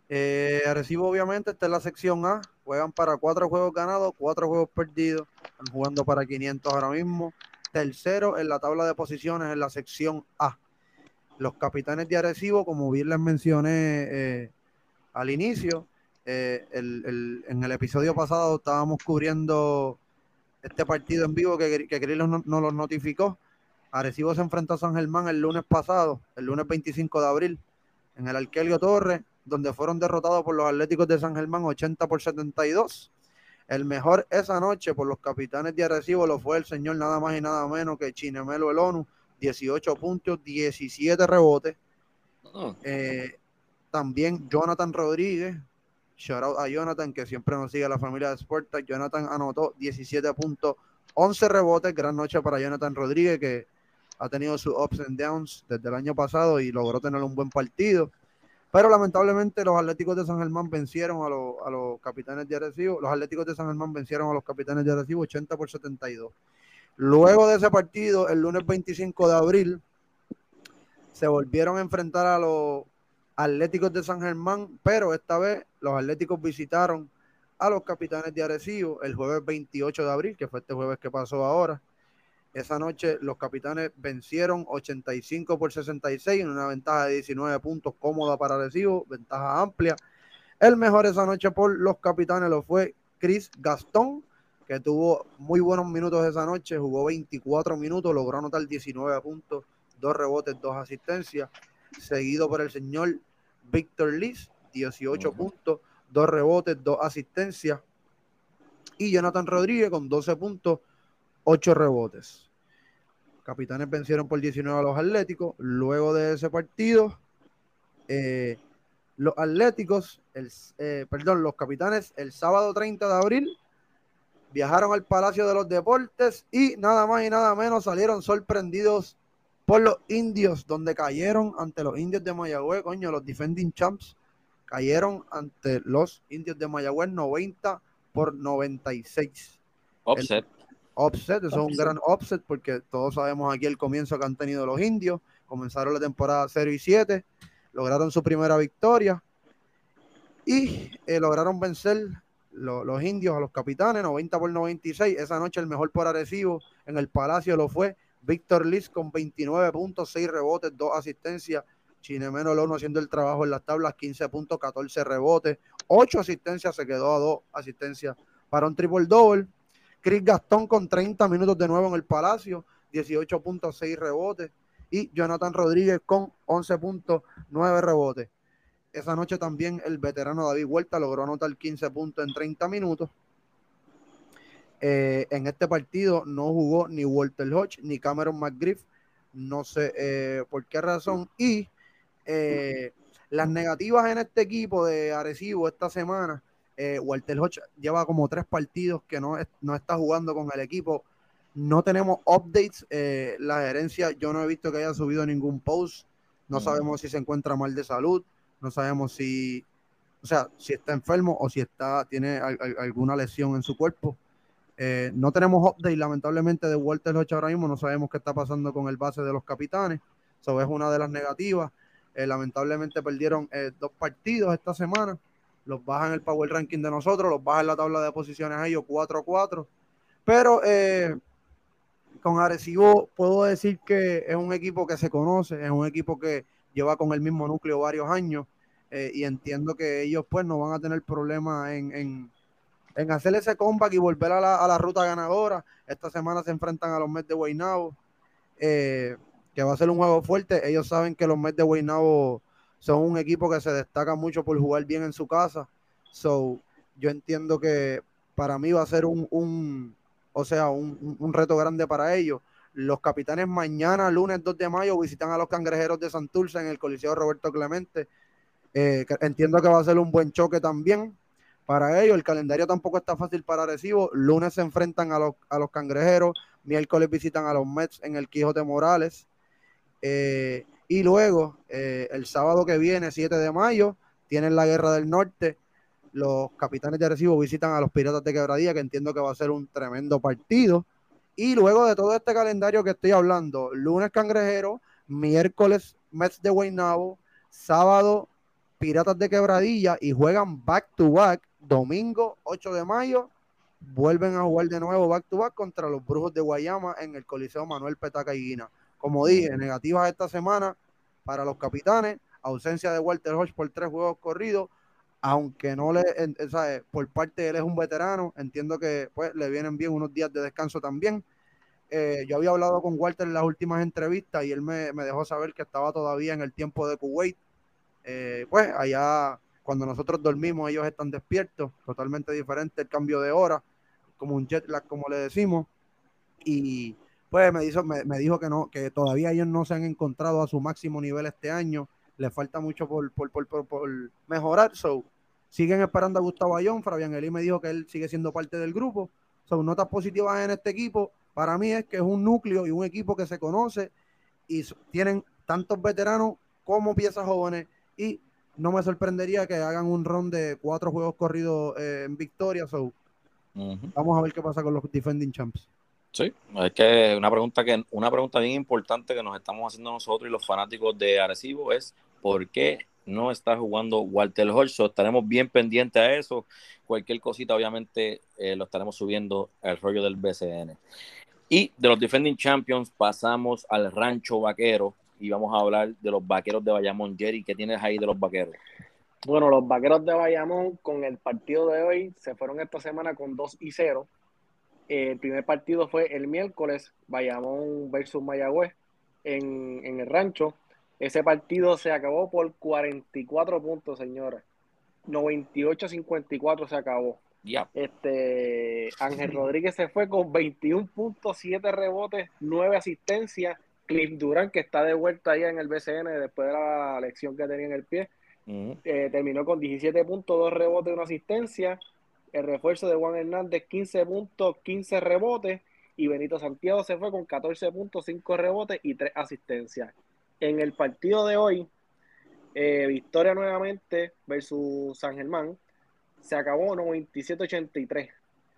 Eh, Arecibo obviamente está en la sección A, juegan para cuatro juegos ganados, cuatro juegos perdidos, están jugando para 500 ahora mismo tercero en la tabla de posiciones en la sección A. Los capitanes de Arecibo, como bien les mencioné eh, al inicio, eh, en el episodio pasado estábamos cubriendo este partido en vivo que, que nos no, los notificó. Arecibo se enfrentó a San Germán el lunes pasado, el lunes 25 de abril, en el Arquelio Torres, donde fueron derrotados por los Atléticos de San Germán 80 por 72. El mejor esa noche por los capitanes de Arecibo lo fue el señor nada más y nada menos que Chinemelo El ONU, 18 puntos, 17 rebotes. Oh. Eh, también Jonathan Rodríguez, shout out a Jonathan que siempre nos sigue a la familia de Sporta. Jonathan anotó 17 puntos, 11 rebotes. Gran noche para Jonathan Rodríguez que ha tenido sus ups and downs desde el año pasado y logró tener un buen partido. Pero lamentablemente los Atléticos de San Germán vencieron a, los capitanes de Arecibo. Los Atléticos de San Germán vencieron a los capitanes de Arecibo 80 por 72. Luego de ese partido, el lunes 25 de abril, se volvieron a enfrentar a los Atléticos de San Germán, pero esta vez los Atléticos visitaron a los capitanes de Arecibo el jueves 28 de abril, que fue este jueves que pasó ahora. Esa noche los capitanes vencieron 85 por 66 en una ventaja de 19 puntos cómoda para Recibo, ventaja amplia. El mejor esa noche por los capitanes lo fue Chris Gastón, que tuvo muy buenos minutos esa noche, jugó 24 minutos, logró anotar 19 puntos, dos rebotes, dos asistencias, seguido por el señor Víctor Liz, 18 puntos, dos rebotes, dos asistencias. y Jonathan Rodríguez con 12 puntos, 8 rebotes. Capitanes vencieron por 19 a los Atléticos. Luego de ese partido, eh, los Atléticos, eh, perdón, los Capitanes, el sábado 30 de abril, viajaron al Palacio de los Deportes y nada más y nada menos salieron sorprendidos por los indios, donde cayeron ante los indios de Mayagüez, coño, los defending champs cayeron ante los indios de Mayagüez 90 por 96. Offset. Offset, eso es un gran offset porque todos sabemos aquí el comienzo que han tenido los indios. Comenzaron la temporada 0 y 7, lograron su primera victoria y eh, lograron vencer los indios a los capitanes 90 por 96. Esa noche el mejor por Arecibo en el Palacio lo fue Víctor Liz con 29 puntos, 6 rebotes, 2 asistencias. Chinemeno Lono haciendo el trabajo en las tablas, 15 puntos, 14 rebotes, 8 asistencias, se quedó a 2 asistencias para un triple double. Chris Gastón con 30 minutos de nuevo en el Palacio, 18 puntos, 6 rebotes. Y Jonathan Rodríguez con 11 puntos, 9 rebotes. Esa noche también el veterano David Huerta logró anotar 15 puntos en 30 minutos. Eh, en este partido no jugó ni Walter Hodge ni Cameron McGriff, no sé eh, por qué razón. Y eh, las negativas en este equipo de Arecibo esta semana, Walter Hodge lleva como tres partidos que no, no está jugando con el equipo. No tenemos updates. la gerencia, yo no he visto que haya subido ningún post. No sabemos si se encuentra mal de salud. No sabemos si, o sea, si está enfermo o si está, tiene alguna lesión en su cuerpo. Eh, no tenemos update, lamentablemente, de Walter Hodge ahora mismo. No sabemos qué está pasando con el base de los capitanes. Eso es una de las negativas. Eh, lamentablemente perdieron eh, dos partidos esta semana. Los bajan el power ranking de nosotros, los bajan la tabla de posiciones a ellos 4-4. Pero con Arecibo puedo decir que es un equipo que se conoce, es un equipo que lleva con el mismo núcleo varios años y entiendo que ellos pues no van a tener problemas en en hacer ese comeback y volver a la, ruta ganadora. Esta semana se enfrentan a los Mets de Guaynabo, eh, que va a ser un juego fuerte. Ellos saben que los Mets de Guaynabo son un equipo que se destaca mucho por jugar bien en su casa. So, yo entiendo que para mí va a ser un, o sea, un, reto grande para ellos. Los capitanes mañana, lunes 2 de mayo, visitan a los cangrejeros de Santurce en el Coliseo Roberto Clemente. Eh, entiendo que va a ser un buen choque también para ellos. El calendario tampoco está fácil para Recibo. Lunes se enfrentan a los, a los cangrejeros, miércoles visitan a los Mets en el Quijote Morales. Eh, y luego, eh, el sábado que viene, 7 de mayo, tienen la Guerra del Norte. Los capitanes de Recibo visitan a los Piratas de Quebradía, que entiendo que va a ser un tremendo partido. Y luego de todo este calendario que estoy hablando, lunes cangrejero, miércoles Mets de Guaynabo, sábado Piratas de Quebradilla y juegan back to back domingo 8 de mayo vuelven a jugar de nuevo back to back contra los Brujos de Guayama en el Coliseo Manuel Petaca y Guina. Como dije, negativas esta semana para los capitanes, ausencia de Walter Hodge por tres juegos corridos, aunque no le, por parte de él es un veterano, entiendo que pues le vienen bien unos días de descanso también. Eh, yo había hablado con Walter en las últimas entrevistas y él me, me, dejó saber que estaba todavía en el tiempo de Kuwait. Eh, pues allá cuando nosotros dormimos, ellos están despiertos, totalmente diferente el cambio de hora, como un jet lag, como le decimos. Y pues me dijo, me, dijo que no, que todavía ellos no se han encontrado a su máximo nivel este año. Le falta mucho por, por, mejorar. So, siguen esperando a Gustavo Ayón. Fabián Eli me dijo que él sigue siendo parte del grupo. Son notas positivas en este equipo. Para mí es que es un núcleo y un equipo que se conoce y tienen tantos veteranos como piezas jóvenes y no me sorprendería que hagan un ron de cuatro juegos corridos eh, en victoria. So, Vamos a ver qué pasa con los defending champs. Sí, es que una pregunta que una pregunta bien importante que nos estamos haciendo nosotros y los fanáticos de Arecibo es ¿por qué no está jugando Walter Hodge? estaremos bien pendientes a eso. Cualquier cosita, obviamente, eh, lo estaremos subiendo al rollo del BCN. Y de los defending champions pasamos al rancho vaquero y vamos a hablar de los vaqueros de Bayamón. Jerry, ¿qué tienes ahí de los vaqueros? Bueno, los vaqueros de Bayamón con el partido de hoy se fueron esta semana con 2 y 0. El primer partido fue el miércoles, Bayamón versus Mayagüez en, en el rancho. Ese partido se acabó por 44 puntos, señora. 98-54 se acabó. Ya. Este, Ángel Rodríguez se fue con 21.7 rebotes, 9 asistencias. Cliff Durán, que está de vuelta allá en el BCN después de la lección que tenía en el pie, Ujú. eh, terminó con 17.2 rebotes y una asistencia. El refuerzo de Juan Hernández, 15 puntos, 15 rebotes. Y Benito Santiago se fue con 14.5 rebotes y 3 asistencias. En el partido de hoy, eh, victoria nuevamente versus San Germán. Se acabó 97-83.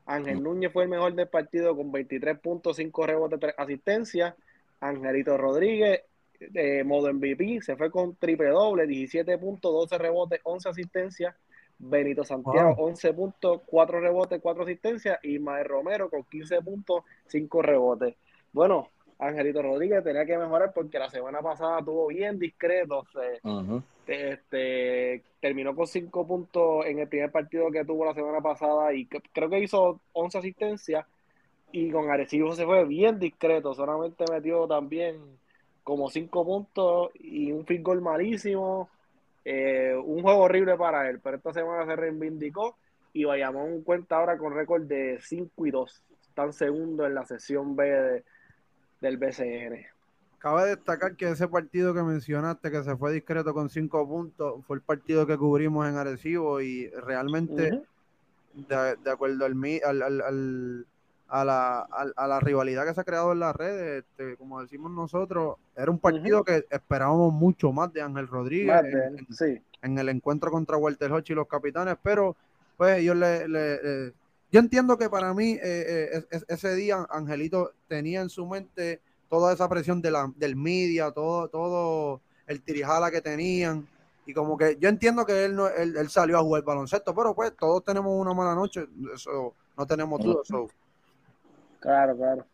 Ángel Núñez fue el mejor del partido con 23.5 rebotes, 3 asistencias. Angelito Rodríguez, eh, modo MVP, se fue con triple doble, 17 puntos, 12 rebotes, 11 asistencias. Benito Santiago, Wow. 11 puntos, 4 rebotes, 4 asistencias. Y Mae Romero con 15 puntos, 5 rebotes. Bueno, Angelito Rodríguez tenía que mejorar porque la semana pasada tuvo bien discreto. se- este, terminó con 5 puntos en el primer partido que tuvo la semana pasada y que- creo que hizo 11 asistencias y con Arecibo se fue bien discreto, solamente metió también como 5 puntos y un field goal malísimo, eh, un juego horrible para él, pero esta semana se reivindicó y Bayamón cuenta ahora con récord de 5 y 2, están segundo en la sesión B de- del BCN. Cabe destacar que ese partido que mencionaste, que se fue discreto con cinco puntos, fue el partido que cubrimos en Arecibo y realmente, de, de acuerdo al, al- al- al- a, la, al- a la rivalidad que se ha creado en las redes, este, como decimos nosotros, era un partido que esperábamos mucho más de Ángel Rodríguez en, sí. en el encuentro contra Walter Hodge y los capitanes, pero pues ellos le... le- le- yo entiendo que para mí eh, eh, es- es- ese día Angelito tenía en su mente toda esa presión de la, del media, todo, todo el tirijala que tenían. Y como que yo entiendo que él, no, él, él salió a jugar baloncesto, pero pues todos tenemos una mala noche, eso no tenemos duda. so, Claro, claro.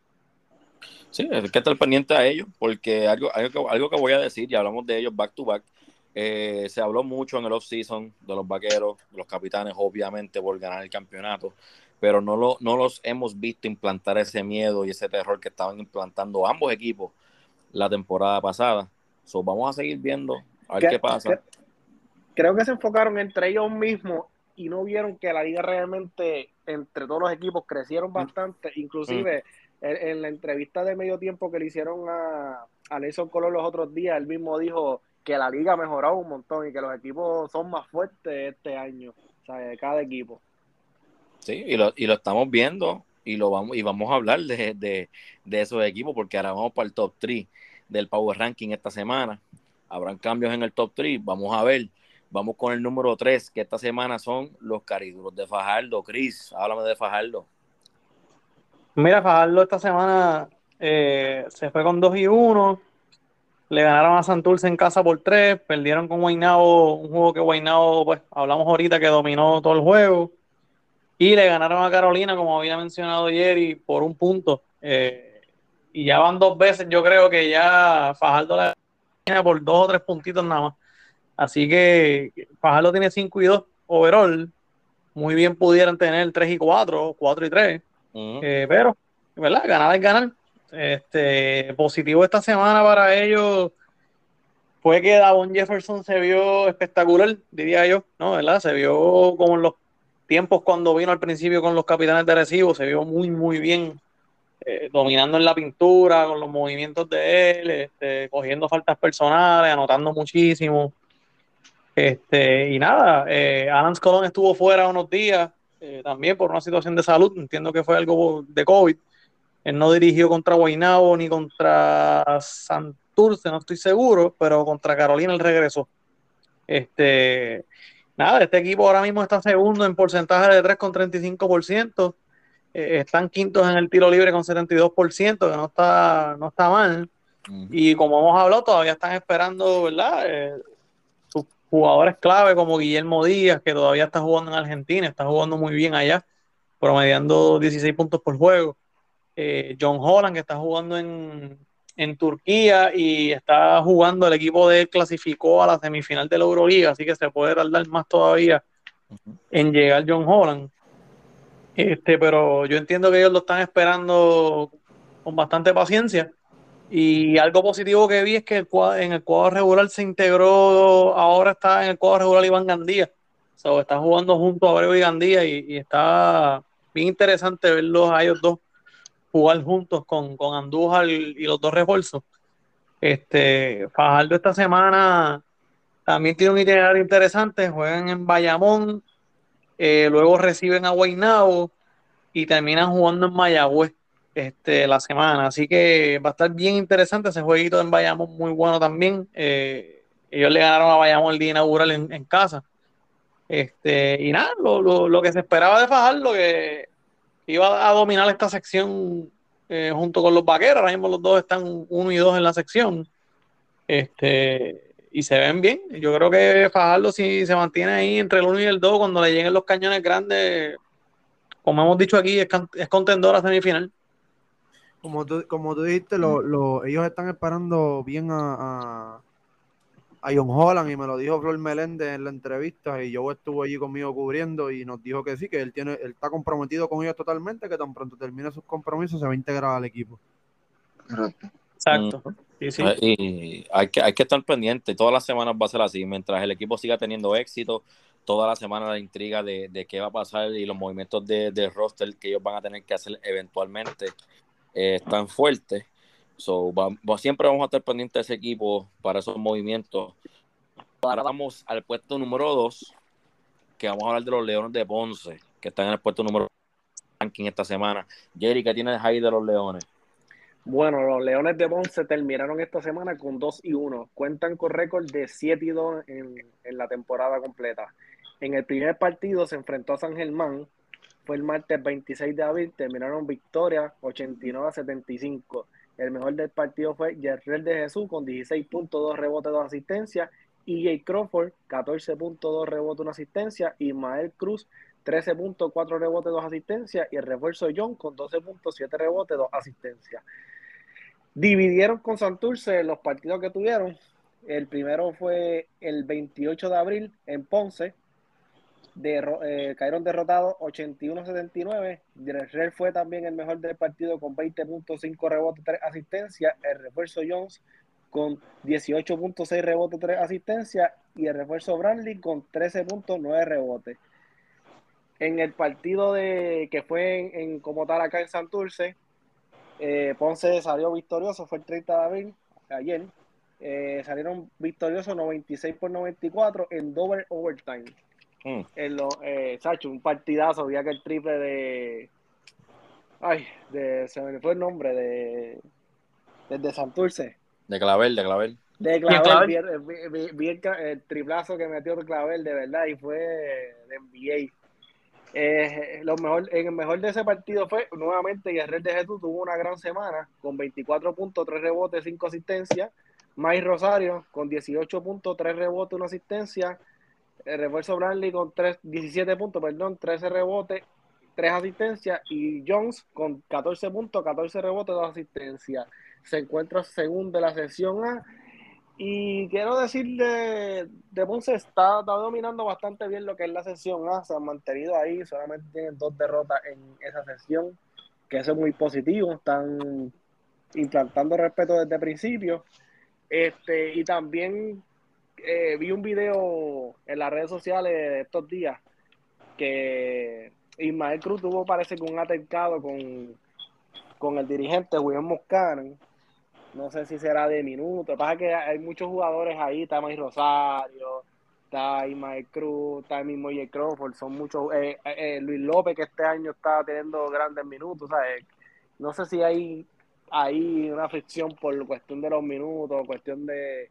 Sí, hay que estar pendiente a ellos, porque algo, algo, que, algo que voy a decir, y hablamos de ellos back to back, eh, se habló mucho en el off-season de los vaqueros, de los capitanes, obviamente, por ganar el campeonato, pero no, lo, no los hemos visto implantar ese miedo y ese terror que estaban implantando ambos equipos la temporada pasada. So, vamos a seguir viendo a ver ¿Qué- qué pasa. creo que se enfocaron entre ellos mismos y no vieron que la liga realmente entre todos los equipos crecieron bastante. Inclusive en, en la entrevista de medio tiempo que le hicieron a, a Nelson Colón los otros días, él mismo dijo que la liga ha mejorado un montón y que los equipos son más fuertes este año, o sea, de cada equipo. Sí, y lo, y lo estamos viendo y lo vamos y vamos a hablar de, de, de esos equipos porque ahora vamos para el top 3 del Power Ranking esta semana. Habrán cambios en el top 3, vamos a ver. Vamos con el número 3, que esta semana son los cariduros de Fajardo. Cris, háblame de Fajardo. Mira, Fajardo esta semana eh, se fue con 2 y 1. Le ganaron a Santurce en casa por 3. Perdieron con Guaynabo, un juego que Guaynabo, pues hablamos ahorita que dominó todo el juego. Y le ganaron a Carolina, como había mencionado Jerry, por un punto. Eh, y ya van dos veces, yo creo que ya Fajardo la gana por dos o tres puntitos nada más. Así que Fajardo tiene 5 y 2 overall. Muy bien pudieran tener 3 y 4, 4 y 3. Ujú. Eh, pero, ¿verdad? Ganar es ganar. Este, positivo esta semana para ellos fue que Davon Jefferson se vio espectacular, diría yo, ¿no? ¿Verdad? Se vio como en los tiempos cuando vino al principio con los capitanes de recibo, se vio muy, muy bien, eh, dominando en la pintura, con los movimientos de él, este, cogiendo faltas personales, anotando muchísimo. Este, y nada, eh, Alan Colón estuvo fuera unos días, eh, también por una situación de salud, entiendo que fue algo de COVID. Él no dirigió contra Guaynabo ni contra Santurce, no estoy seguro, pero contra Carolina él regresó. Este, nada, este equipo ahora mismo está segundo en porcentaje de 3 con 35%. Eh, están quintos en el tiro libre con 72%, que no está, no está mal. Y como hemos hablado, todavía están esperando, ¿verdad? Eh, jugadores clave como Guillermo Díaz, que todavía está jugando en Argentina, está jugando muy bien allá, promediando 16 puntos por juego. Eh, John Holland, que está jugando en, en Turquía y está jugando, el equipo de él clasificó a la semifinal de la Euroliga, así que se puede tardar más todavía en llegar John Holland. Este, pero yo entiendo que ellos lo están esperando con bastante paciencia. Y algo positivo que vi es que en el cuadro regular se integró, ahora está en el cuadro regular Iván Gandía. So, está jugando junto a Abreu y Gandía y, está bien interesante verlos a ellos dos jugar juntos con, con Andújar y los dos refuerzos. Este, Fajardo esta semana también tiene un itinerario interesante, juegan en Bayamón, eh, luego reciben a Guaynabo y terminan jugando en Mayagüez este, la semana. Así que va a estar bien interesante ese jueguito en Bayamón, muy bueno también. Eh, ellos le ganaron a Bayamón el día inaugural en, casa. Este, y nada, lo, que se esperaba de Fajardo, que iba a dominar esta sección eh, junto con los vaqueros. Ahora mismo los dos están uno y dos en la sección. Este, y se ven bien. Yo creo que Fajardo, si se mantiene ahí entre el 1 y el 2, cuando le lleguen los cañones grandes, como hemos dicho aquí, es, es contendor a semifinal. Como tú, como tú dijiste, lo, ellos están esperando bien a, a, John Holland y me lo dijo Flor Meléndez en la entrevista y yo estuvo allí conmigo cubriendo y nos dijo que sí, que él tiene, él está comprometido con ellos totalmente, que tan pronto termine sus compromisos se va a integrar al equipo. Exacto. Y hay que, hay que estar pendiente, todas las semanas va a ser así, mientras el equipo siga teniendo éxito, toda la semana la intriga de, qué va a pasar y los movimientos de, roster que ellos van a tener que hacer eventualmente eh, están fuertes. So, siempre vamos a estar pendientes de ese equipo para esos movimientos. Ahora vamos al puesto número 2, que vamos a hablar de los Leones de Ponce, que están en el puesto número ranking esta semana. Jerry, ¿qué tienes ahí de los Leones? Bueno, los Leones de Ponce terminaron esta semana con 2 y 1. Cuentan con récord de 7 y 2 en, la temporada completa. En el primer partido se enfrentó a San Germán. Fue el martes 26 de abril. Terminaron victoria 89 a 75. El mejor del partido fue Yerrel de Jesús con 16.2 rebotes, 2 asistencias. EJ Crawford, 14.2 rebotes, 1 asistencia. Ismael Cruz, 13.4 rebotes, 2 asistencias. Y el refuerzo John con 12.7 rebotes, 2 asistencias. Dividieron con Santurce los partidos que tuvieron. El primero fue el 28 de abril en Ponce. Eh, cayeron derrotados 81-79. Real fue también el mejor del partido con 20.5 rebotes, 3 asistencias. El refuerzo Jones con 18.6 rebotes, 3 asistencias. Y el refuerzo Bradley con 13.9 rebotes. En el partido de que fue en como tal acá en Santurce, eh, Ponce salió victorioso, fue el 30 de abril, ayer. Eh, salieron victoriosos 96 por 94 en double overtime. Mm. En lo, eh, Sacho, un partidazo, había que el triple de. Ay, de, se me fue el nombre, de. de Santurce. De Clavel, de Clavel. De Clavel, vi, el, triplazo que metió de Clavel, de verdad, y fue de NBA. Eh, lo mejor, en el mejor de ese partido fue nuevamente Guerrero de Jesús tuvo una gran semana con 24 puntos, 3 rebotes, 5 asistencias. Mike Rosario con 18 puntos, 3 rebotes, 1 asistencia. El refuerzo Bradley con 3, 17 puntos, perdón, 13 rebotes, 3 asistencias. Y Jones con 14 puntos, 14 rebotes, 2 asistencias. Se encuentra segundo de la sección A y quiero decir de, Ponce está, está, dominando bastante bien lo que es la sesión A, se han mantenido ahí, solamente tienen dos derrotas en esa sesión, que eso es muy positivo, están implantando respeto desde el principio. Este, y también eh, vi un video en las redes sociales de estos días que Ismael Cruz tuvo parece que un atentado con, con el dirigente William Moscano no sé si será de minuto. Pasa que hay muchos jugadores ahí. Está Mike Rosario, está Mike Cruz, está el mismo J. Crawford. Son muchos. Eh, eh, Luis López, que este año está teniendo grandes minutos. ¿sabes? No sé si hay ahí una fricción por cuestión de los minutos, cuestión de.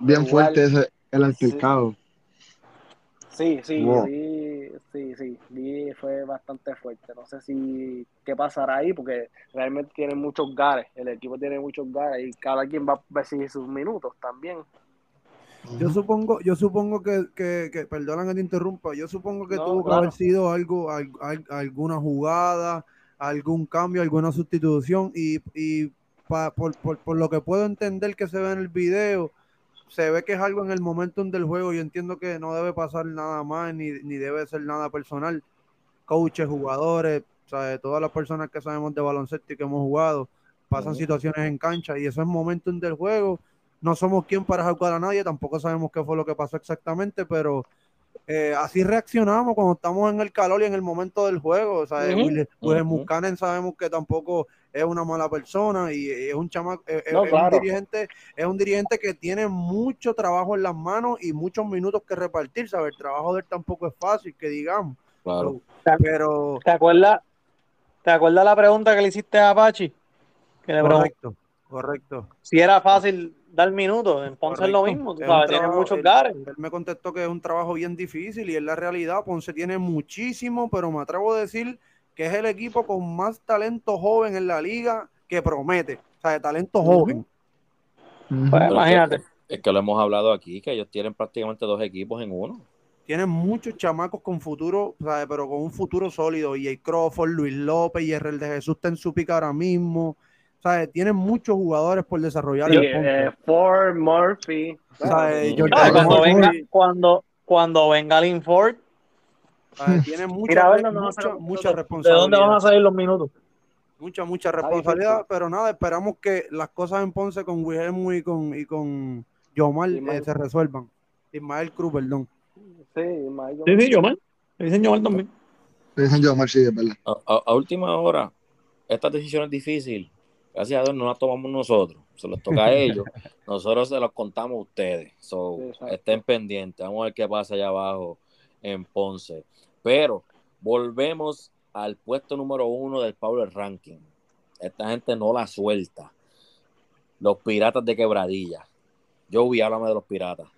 Bien fuerte ese, el altercado. Sí, sí, sí, sí, sí, sí, fue bastante fuerte. No sé si qué pasará ahí, porque realmente tiene muchos gares, el equipo tiene muchos gares y cada quien va a decidir sus minutos también. Yo supongo, yo supongo que, que, que perdonan que te interrumpa, yo supongo que tuvo que haber sido algo, alguna jugada, algún cambio, alguna sustitución y, y por, por, por lo que puedo entender que se ve en el video, se ve que es algo en el momentum del juego. Yo entiendo que no debe pasar nada más, ni, debe ser nada personal. Coaches, jugadores, todas las personas que sabemos de baloncesto y que hemos jugado, pasan situaciones en cancha y eso es momentum del juego. No somos quien para jugar a nadie, tampoco sabemos qué fue lo que pasó exactamente, pero eh, así reaccionamos cuando estamos en el calor y en el momento del juego. O sea, Will, sabemos que tampoco es una mala persona y es un chama, es, un dirigente, es un dirigente que tiene mucho trabajo en las manos y muchos minutos que repartir. ¿sabes? El trabajo de él tampoco es fácil, que digamos. Claro. Pero, ¿Te acuerdas? ¿Te acuerdas la pregunta que le hiciste a Apache? correcto, correcto. Si era fácil dar minutos, en Ponce es lo mismo, tú sabes, tiene muchos gares. Él, me contestó que es un trabajo bien difícil y es la realidad. Ponce tiene muchísimo, pero me atrevo a decir que es el equipo con más talento joven en la liga que promete. O sea, de talento joven. Pues, imagínate. Es que, lo hemos hablado aquí, que ellos tienen prácticamente dos equipos en uno. Tienen muchos chamacos con futuro, ¿sabes? pero con un futuro sólido. Y el Crawford, Luis López y el de Jesús está en su pica ahora mismo. ¿Sabes? Tienen muchos jugadores por desarrollar. Eh, Ford, Murphy. cuando, venga, cuando, cuando venga Lin Ford, tiene mucha, mucha, responsabilidad. ¿De dónde van a salir los minutos? Mucha, mucha responsabilidad, pero nada, esperamos que las cosas en Ponce con Wilhelm y con, y con Yomar eh, se resuelvan. Ismael Cruz, perdón. Sí, Ismael Sí, sí, Yomar. Le dicen Yomar también. Le dicen Yomar, sí, es verdad. A, última hora, esta decisión es difícil. Gracias a Dios no la tomamos nosotros, se los toca a ellos. Nosotros se los contamos a ustedes. So, estén pendientes. Vamos a ver qué pasa allá abajo en Ponce. Pero volvemos al puesto número uno del Power Ranking. Esta gente no la suelta. Los piratas de quebradilla. Joey, háblame de los piratas.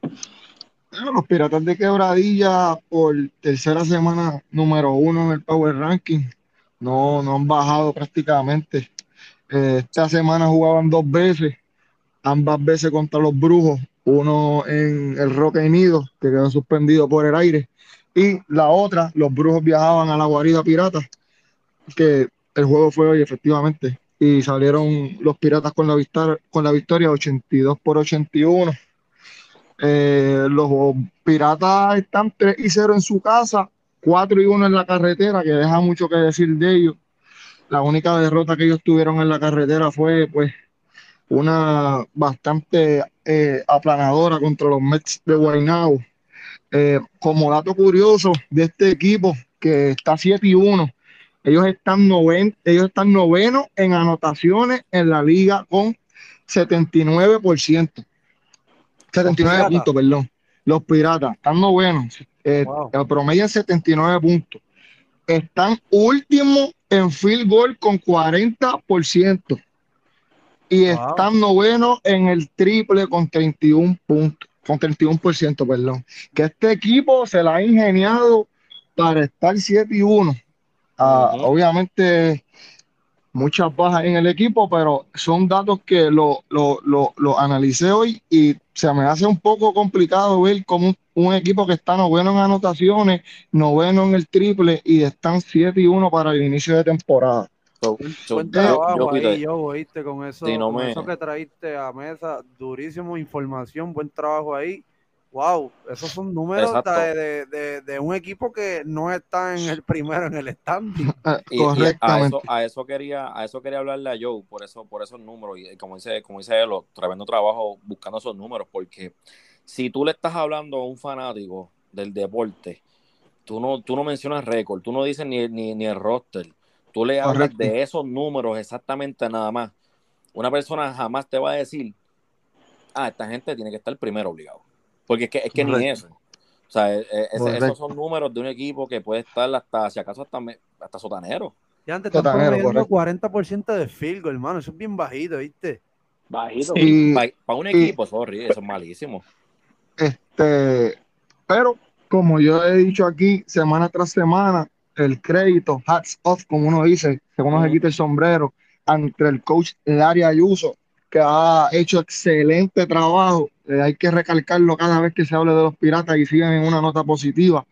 Los piratas de quebradilla por tercera semana número uno en el Power Ranking. No, no han bajado prácticamente. Eh, esta semana jugaban dos veces, ambas veces contra los brujos, uno en el Roque Nido, que quedó suspendido por el aire, y la otra, los brujos viajaban a la guarida pirata, que el juego fue hoy efectivamente, y salieron los piratas con la, victoria, con la victoria 82 por 81. Eh, los piratas están 3 y 0 en su casa, 4 y 1 en la carretera, que deja mucho que decir de ellos. La única derrota que ellos tuvieron en la carretera fue pues una bastante eh, aplanadora contra los Mets de Guaynabo eh, como dato curioso de este equipo que está 7 y 1, ellos están, noven, ellos están novenos en anotaciones en la liga con 79%. 79 puntos, perdón. Los piratas están novenos. Eh, El promedio es 79 puntos. Están últimos en field goal con 40%. Y están novenos en el triple con 31 puntos con 31%, perdón. Que este equipo se la ha ingeniado para estar 7 y 1. Ah, obviamente, muchas bajas en el equipo, pero son datos que lo, lo, lo, analicé hoy y se me hace un poco complicado ver como un, equipo que está noveno en anotaciones, noveno en el triple y están 7 y 1 para el inicio de temporada. buen trabajo ahí, yo, oíste, con eso, eso que traíste a mesa, durísimo información, buen trabajo ahí. Wow, esos son números de, de, de, un equipo que no está en el primero en el standing. y, a, eso, a, eso, quería, a eso quería hablarle a Joe, por eso, por esos números, y como dice, como dice él, tremendo trabajo buscando esos números, porque si tú le estás hablando a un fanático del deporte, tú no, tú no mencionas récord, tú no dices ni, ni, ni el roster, tú le hablas de esos números exactamente nada más. Una persona jamás te va a decir, ah, esta gente tiene que estar primero obligado. Porque es que, es que ni eso. O sea, e, e, esos son números de un equipo que puede estar hasta, si acaso, hasta, hasta sotanero. Ya antes están poniendo 40% de field goal, hermano. Eso es bien bajito, ¿viste? Bajito. para, un equipo, sorry, eso es malísimo. Este, pero como yo he dicho aquí, semana tras semana, el crédito, hats off, como uno dice, según uno se quita el sombrero, ante el coach Larry Ayuso, que ha hecho excelente trabajo. Eh, hay que recalcarlo cada vez que se hable de los piratas y siguen en una nota positiva.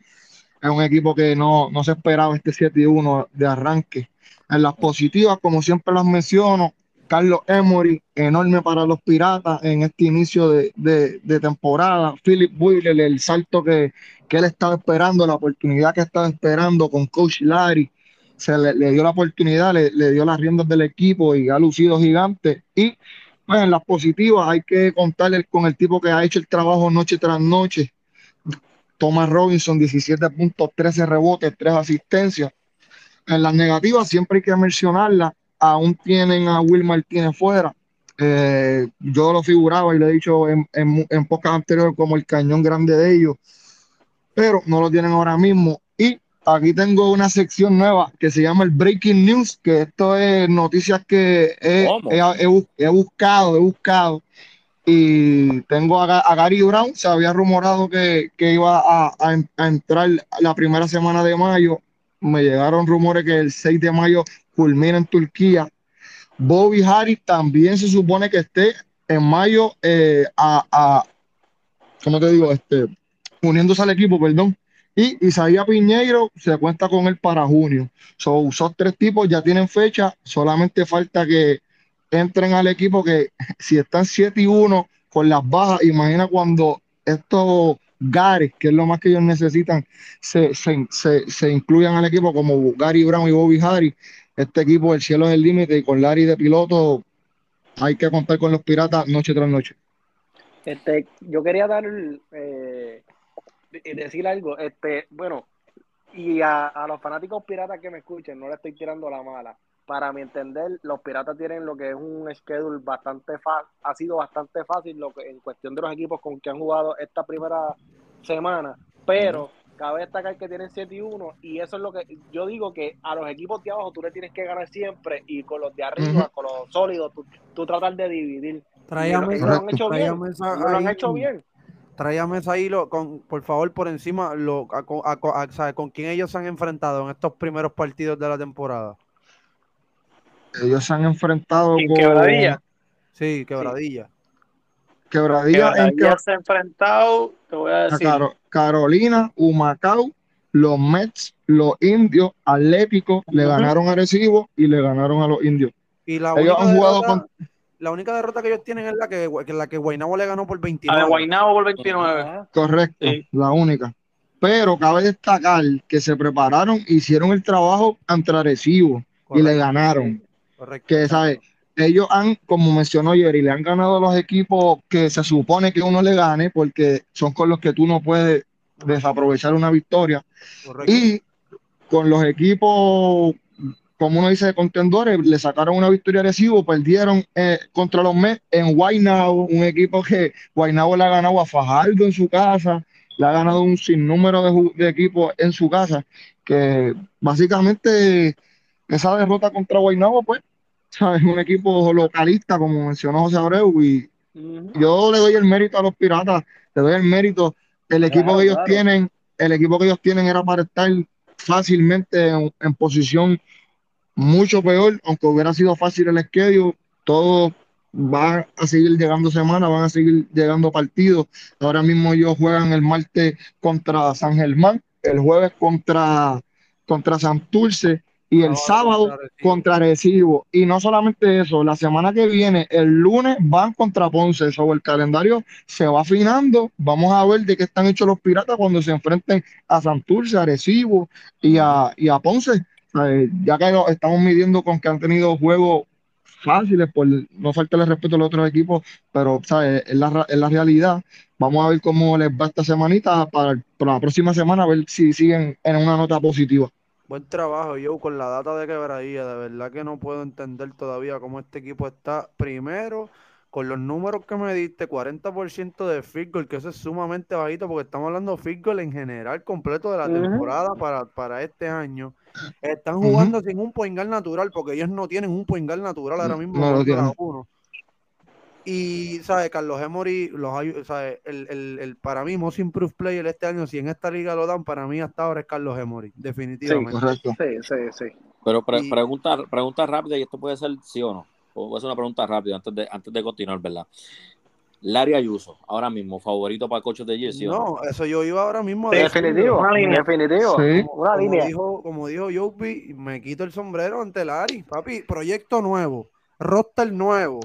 Es un equipo que no, se esperaba este 7 1 de arranque. En las positivas, como siempre las menciono, Carlos Emory, enorme para los piratas en este inicio de, temporada. Philip Wheeler, el salto que, él estaba esperando, la oportunidad que estaba esperando con Coach Larry. Se le, dio la oportunidad, le, le, dio las riendas del equipo y ha lucido gigante. Y en las positivas hay que contarle con el tipo que ha hecho el trabajo noche tras noche. Thomas Robinson, 17 puntos, 13 rebotes, 3 asistencias. En las negativas siempre hay que mencionarla. Aún tienen a Will Martínez fuera. Eh, yo lo figuraba y lo he dicho en, en, en pocas anteriores como el cañón grande de ellos, pero no lo tienen ahora mismo. Aquí tengo una sección nueva que se llama el Breaking News, que esto es noticias que he, he, he, he buscado, he buscado. Y tengo a, a, Gary Brown, se había rumorado que, que iba a, a, a, entrar la primera semana de mayo. Me llegaron rumores que el 6 de mayo culmina en Turquía. Bobby Harris también se supone que esté en mayo eh, a, a, ¿cómo te digo? Este, uniéndose al equipo, perdón. Y Isaías Piñeiro se cuenta con él para junio. So, esos tres tipos ya tienen fecha, solamente falta que entren al equipo que si están 7 y 1 con las bajas, imagina cuando estos Gary, que es lo más que ellos necesitan, se, se, se, se incluyan al equipo como Gary Brown y Bobby Harris. Este equipo, el cielo es el límite y con Larry de piloto hay que contar con los piratas noche tras noche. Este, yo quería dar eh, decir algo, este, bueno, y a, a, los fanáticos piratas que me escuchen, no le estoy tirando la mala. Para mi entender, los piratas tienen lo que es un schedule bastante fácil, ha sido bastante fácil lo que, en cuestión de los equipos con que han jugado esta primera semana, pero cabe destacar que tienen 7 y 1 y eso es lo que yo digo que a los equipos de abajo tú le tienes que ganar siempre y con los de arriba, con los sólidos, tú, tú tratar de dividir. Tráigame, lo, han hecho bien, lo han hecho bien tráigame ahí lo, con, por favor por encima lo, a, a, a, ¿sabe? con quién ellos se han enfrentado en estos primeros partidos de la temporada. Ellos se han enfrentado con Quebradilla. Sí, Quebradilla. Quebradilla, Quebradilla en que... se ha enfrentado, te voy a decir. Caro, Carolina, Humacao, los Mets, los Indios, Atlético, uh -huh. le ganaron a Recibo y le ganaron a los Indios. Y la ellos han jugado con la única derrota que ellos tienen es la que, que la que Guaynabo le ganó por 29. A Guaynabo por 29. Correcto, sí. la única. Pero cabe destacar que se prepararon, hicieron el trabajo ante Arecibo y le ganaron. Correcto. Que, ¿sabes? Ellos han, como mencionó Jerry, le han ganado a los equipos que se supone que uno le gane porque son con los que tú no puedes desaprovechar una victoria. Correcto. Y con los equipos como uno dice, de contendores, le sacaron una victoria Recibo, perdieron eh, contra los Mets en Guaynabo, un equipo que Guaynabo le ha ganado a Fajardo en su casa, le ha ganado un sinnúmero de, de equipos en su casa, que básicamente esa derrota contra Guaynabo, pues, es un equipo localista, como mencionó José Abreu, y uh -huh. yo le doy el mérito a los piratas, le doy el mérito, el equipo claro, que ellos claro. tienen, el equipo que ellos tienen era para estar fácilmente en, en posición mucho peor, aunque hubiera sido fácil el schedule, todo va a seguir llegando semanas, van a seguir llegando partidos. Ahora mismo ellos juegan el martes contra San Germán, el jueves contra, contra Santurce y el sábado contra Recibo. Y no solamente eso, la semana que viene, el lunes van contra Ponce. Sobre el calendario se va afinando. Vamos a ver de qué están hechos los piratas cuando se enfrenten a Santurce, a Recibo y a, y a Ponce ya que estamos midiendo con que han tenido juegos fáciles, por no faltarle respeto a los otros equipos, pero ¿sabes? Es la realidad. Vamos a ver cómo les va esta semanita para, para, la próxima semana, a ver si siguen en una nota positiva. Buen trabajo, yo con la data de quebradilla. De verdad que no puedo entender todavía cómo este equipo está primero con los números que me diste, 40% de field goal, que eso es sumamente bajito porque estamos hablando de field goal en general completo de la uh -huh. temporada para, para este año. Están jugando uh -huh. sin un poingal natural porque ellos no tienen un poingal natural ahora mismo. No, no uno. Y, ¿sabes? Carlos Emory, los, ¿sabes? El, el, el, para mí, most improved player este año, si en esta liga lo dan, para mí hasta ahora es Carlos Emory, definitivamente. Sí, correcto. Sí, sí, sí. Pero pre y... pregunta, pregunta rápida, y esto puede ser sí o no. Voy a hacer una pregunta rápida antes de, antes de continuar, ¿verdad? Larry Ayuso, ahora mismo, favorito para coches de Jersey. No, no, eso yo iba ahora mismo. Sí, definitivo, una línea. Definitivo. Sí. Una como línea. Dijo, como dijo Joby, me quito el sombrero ante Larry. Papi, proyecto nuevo, roster nuevo,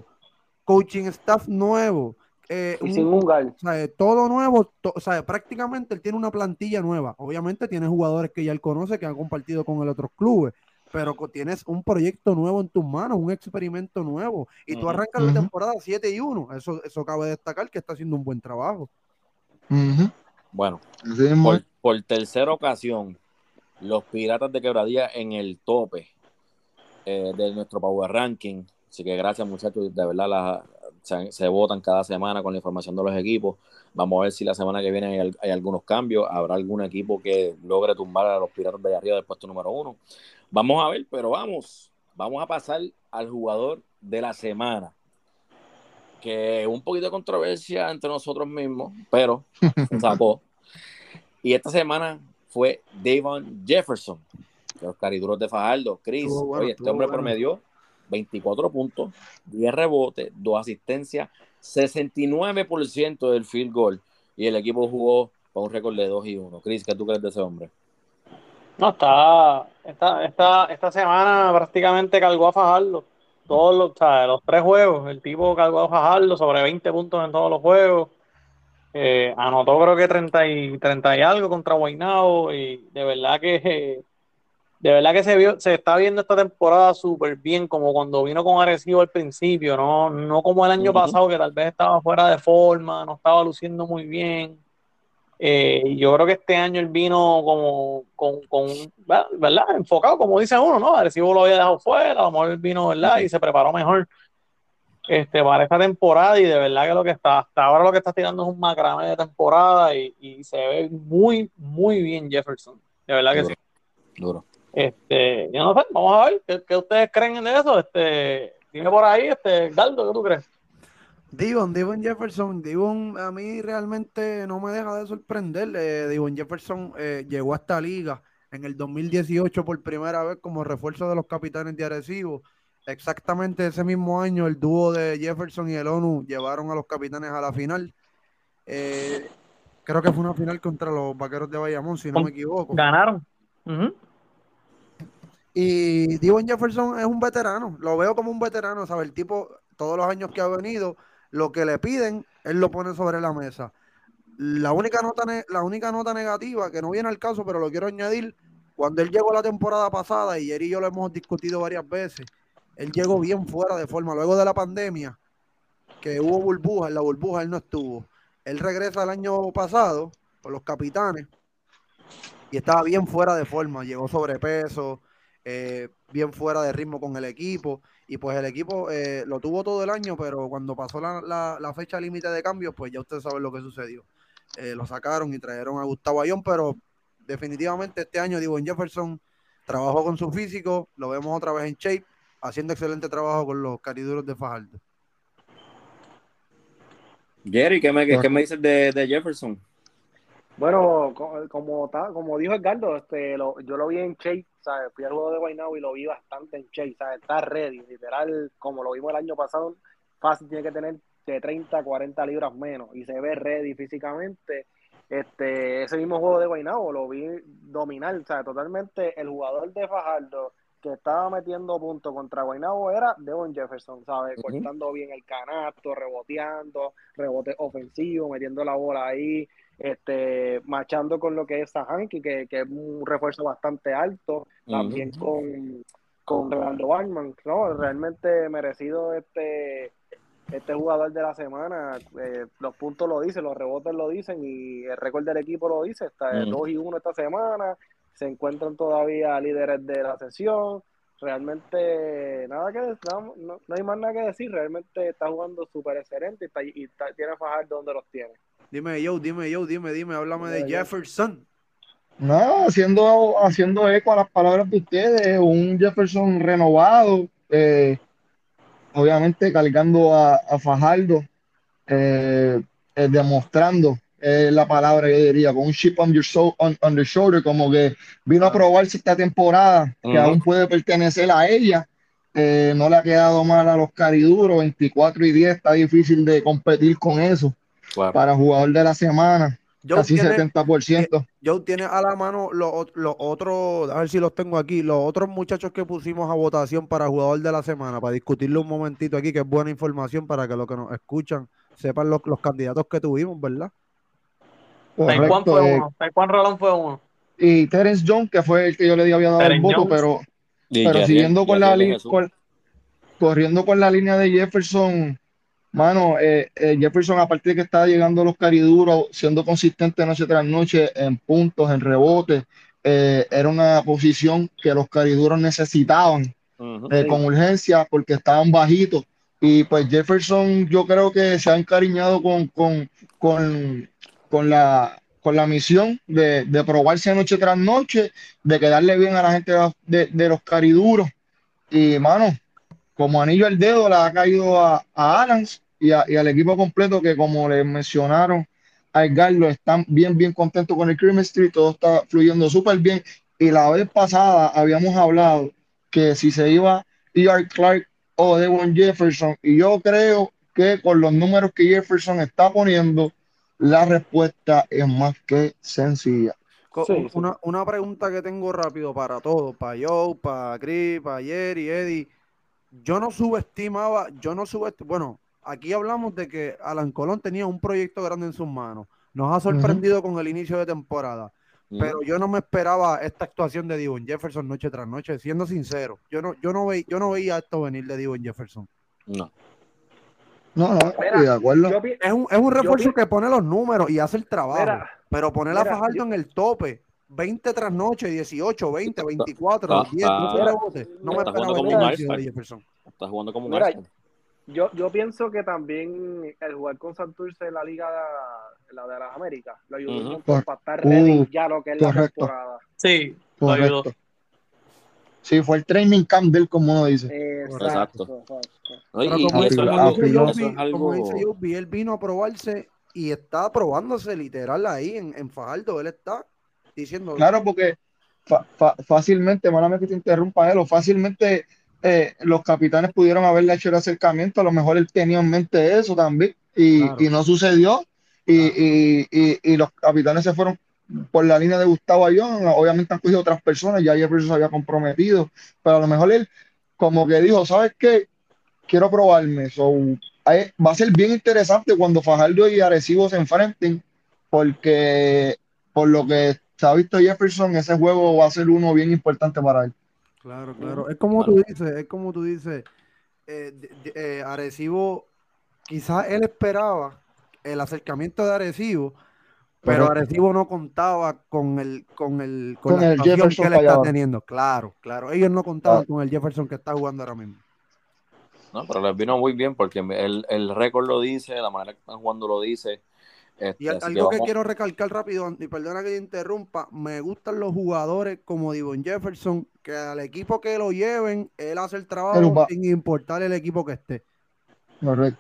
coaching staff nuevo. Eh, y un, sin un gal. O sea, todo nuevo, to, o sea, prácticamente él tiene una plantilla nueva. Obviamente tiene jugadores que ya él conoce, que han compartido con el otros clubes pero tienes un proyecto nuevo en tus manos, un experimento nuevo, y tú arrancas uh -huh. la temporada 7 y 1. Eso, eso cabe destacar que está haciendo un buen trabajo. Uh -huh. Bueno, por, por tercera ocasión, los Piratas de Quebradía en el tope eh, de nuestro Power Ranking. Así que gracias, muchachos. De verdad, la- se, se votan cada semana con la información de los equipos. Vamos a ver si la semana que viene hay, hay algunos cambios. Habrá algún equipo que logre tumbar a los Piratas de allá arriba del puesto número uno. Vamos a ver, pero vamos. Vamos a pasar al jugador de la semana. Que un poquito de controversia entre nosotros mismos, pero se sacó. Y esta semana fue Davon Jefferson, de los cariduros de Fajardo. Chris, Estuvo bueno, oye, este hombre bueno. promedió 24 puntos, 10 rebotes, 2 asistencias, 69% del field goal. Y el equipo jugó con un récord de 2 y 1. Chris, ¿qué tú crees de ese hombre? No, está, esta, semana prácticamente cargó a Fajardo. Todos los, o sea, los tres juegos, el tipo cargó a Fajardo sobre 20 puntos en todos los juegos. Eh, anotó creo que 30 y, 30 y algo contra Guaynabo y de verdad que de verdad que se vio, se está viendo esta temporada súper bien, como cuando vino con Arecibo al principio, no, no como el año pasado que tal vez estaba fuera de forma, no estaba luciendo muy bien. Eh, yo creo que este año él vino como con, con, ¿verdad? Enfocado, como dice uno, ¿no? Arecibo lo había dejado fuera, a lo mejor él vino, ¿verdad? Y se preparó mejor este, para esta temporada y de verdad que lo que está, hasta ahora lo que está tirando es un macramé de temporada y, y se ve muy, muy bien Jefferson. De verdad que sí. Duro. Este, yo no sé, vamos a ver, ¿qué, qué ustedes creen de eso? Este, dime por ahí, este, Galdo, ¿qué tú crees? Divon, Divon Jefferson, Divon a mí realmente no me deja de sorprender. Eh, Jefferson eh, llegó a esta liga en el 2018 por primera vez como refuerzo de los capitanes de Arecibo. Exactamente ese mismo año el dúo de Jefferson y el ONU llevaron a los capitanes a la final. Eh, creo que fue una final contra los Vaqueros de Bayamón, si no me equivoco. Ganaron. Y Divon Jefferson es un veterano, lo veo como un veterano, ¿sabes? El tipo, todos los años que ha venido, lo que le piden, él lo pone sobre la mesa. La única nota, la única nota negativa, que no viene al caso, pero lo quiero añadir, cuando él llegó la temporada pasada, y Jerry y yo lo hemos discutido varias veces, él llegó bien fuera de forma. Luego de la pandemia, que hubo burbuja, en la burbuja él no estuvo. Él regresa el año pasado con los capitanes y estaba bien fuera de forma, llegó sobrepeso, eh, bien fuera de ritmo con el equipo. Y pues el equipo eh, lo tuvo todo el año, pero cuando pasó la, la- la fecha límite de cambios, pues ya ustedes saben lo que sucedió. Eh, lo sacaron y trajeron a Gustavo Ayón, pero definitivamente este año Divon Jefferson trabajó con su físico, lo vemos otra vez en shape, haciendo excelente trabajo con los cariduros de Fajardo. Jerry, ¿qué me, qué me dices de, de Jefferson? Bueno, co- como, ta- como dijo Edgardo, este, lo- yo lo vi en Chase, ¿sabes? Fui al juego de Guaynabo y lo vi bastante en Chase, ¿sabes? Está ready, literal, como lo vimos el año pasado, fácil tiene que tener de 30 a 40 libras menos y se ve ready físicamente. Este, ese mismo juego de Guaynabo lo vi dominar, ¿sabes? Totalmente el jugador de Fajardo que estaba metiendo puntos contra Guaynabo era Devon Jefferson, ¿sabes? Cortando bien el canasto, reboteando, rebote ofensivo, metiendo la bola ahí este, machando con lo que es Sahanki, que, que es un refuerzo bastante alto, también con, con Rolando Barman, ¿no? Realmente merecido este, este jugador de la semana, eh, los puntos lo dicen, los rebotes lo dicen y el récord del equipo lo dice, está de Mm. 2 y 1 esta semana, se encuentran todavía líderes de la sesión, realmente nada que no, no- no hay más nada que decir, realmente está jugando súper excelente y, está, y está- tiene a Fajardo donde los tiene. Dime yo, dime yo, dime, dime, háblame de. Jefferson. No, haciendo, haciendo eco a las palabras de ustedes, un Jefferson renovado, eh, obviamente cargando a, a Fajardo, eh, eh, demostrando la palabra yo diría, con un chip on, your so- on, on the shoulder, como que vino a probarse esta temporada, que aún puede pertenecer a ella. No le ha quedado mal a los cariduros, 24 y 10, está difícil de competir con eso Claro. para jugador de la semana, Joe casi tiene, 70%. Joe tiene a la mano los, los otros, a ver si los tengo aquí, los otros muchachos que pusimos a votación para jugador de la semana, para discutirlo un momentito aquí, que es buena información para que los que nos escuchan sepan los, los candidatos que tuvimos, ¿verdad? Taekwondo Correcto, fue eh, uno, Taekwondo Rolón fue uno. y Terence Jones, que fue el que yo le había dado el voto, Jones. pero, pero siguiendo con la con- corriendo con la línea de Jefferson, Mano, eh, eh, Jefferson, aparte de que está llegando a los cariduros, siendo consistente noche tras noche en puntos, en rebotes, eh, era una posición que los cariduros necesitaban con urgencia porque estaban bajitos. Y pues Jefferson, yo creo que se ha encariñado con, con, con, con la, con la misión de, de, probarse noche tras noche, de quedarle bien a la gente de, de los cariduros. Y, mano, como anillo al dedo le ha caído a, a Adams y, al equipo completo que como les mencionaron a Edgardo están bien bien contentos con el chemistry, todo está fluyendo súper bien y la vez pasada habíamos hablado que si se iba E.R. Clark o Devon Jefferson y yo creo que con los números que Jefferson está poniendo la respuesta es más que sencilla. Una, una, pregunta que tengo rápido para todos, para Joe, para Chris, para Jerry, Eddie. Yo no subestimaba, yo no subestimaba, bueno, aquí hablamos de que Alan Colón tenía un proyecto grande en sus manos. Nos ha sorprendido con el inicio de temporada. Pero yo no me esperaba esta actuación de Divon Jefferson noche tras noche, siendo sincero. Yo no, yo no, yo no veía esto venir de Divon Jefferson. No. No, no, de acuerdo. es, un, es un refuerzo que pone los números y hace el trabajo. pero poner a Fajardo en el tope, 20 tras noche, 18, 20, 24, 10, no, no me esperaba de Jefferson. Está jugando como un yo, yo pienso que también el jugar con Santurce en la Liga de, la de las Américas lo ayudó uh para estar ready uh, ya lo que es la temporada. Sí, lo ayudó. Sí, fue el training camp del como uno dice. Exacto. como, dice yo, él vino a probarse y está probándose literal ahí en, en Fajardo. Él está diciendo. Claro, porque fácilmente, malamente que te interrumpa, él, o fácilmente eh, los capitanes pudieron haberle hecho el acercamiento, a lo mejor él tenía en mente eso también y, no sucedió y, los capitanes se fueron por la línea de Gustavo Ayón, obviamente han cogido otras personas, ya Jefferson se había comprometido, pero a lo mejor él como que dijo, ¿sabes qué? Quiero probarme, va a ser bien interesante cuando Fajardo y Arecibo se enfrenten, porque por lo que se ha visto Jefferson, ese juego va a ser uno bien importante para él. Claro, claro. Es como tú dices, es como tú dices, eh, eh, Arecibo, quizás él esperaba el acercamiento de Arecibo, pero Arecibo no contaba con el con el con, el Jefferson que él está teniendo. Claro, claro. Ellos no contaban ah. con el Jefferson que está jugando ahora mismo. No, pero les vino muy bien porque el, el récord lo dice, la manera que están jugando lo dice y este, algo que, quiero recalcar rápido, y perdona que te interrumpa, me gustan los jugadores como Divon Jefferson, que al equipo que lo lleven, él hace el trabajo sin importar el equipo que esté. Correcto.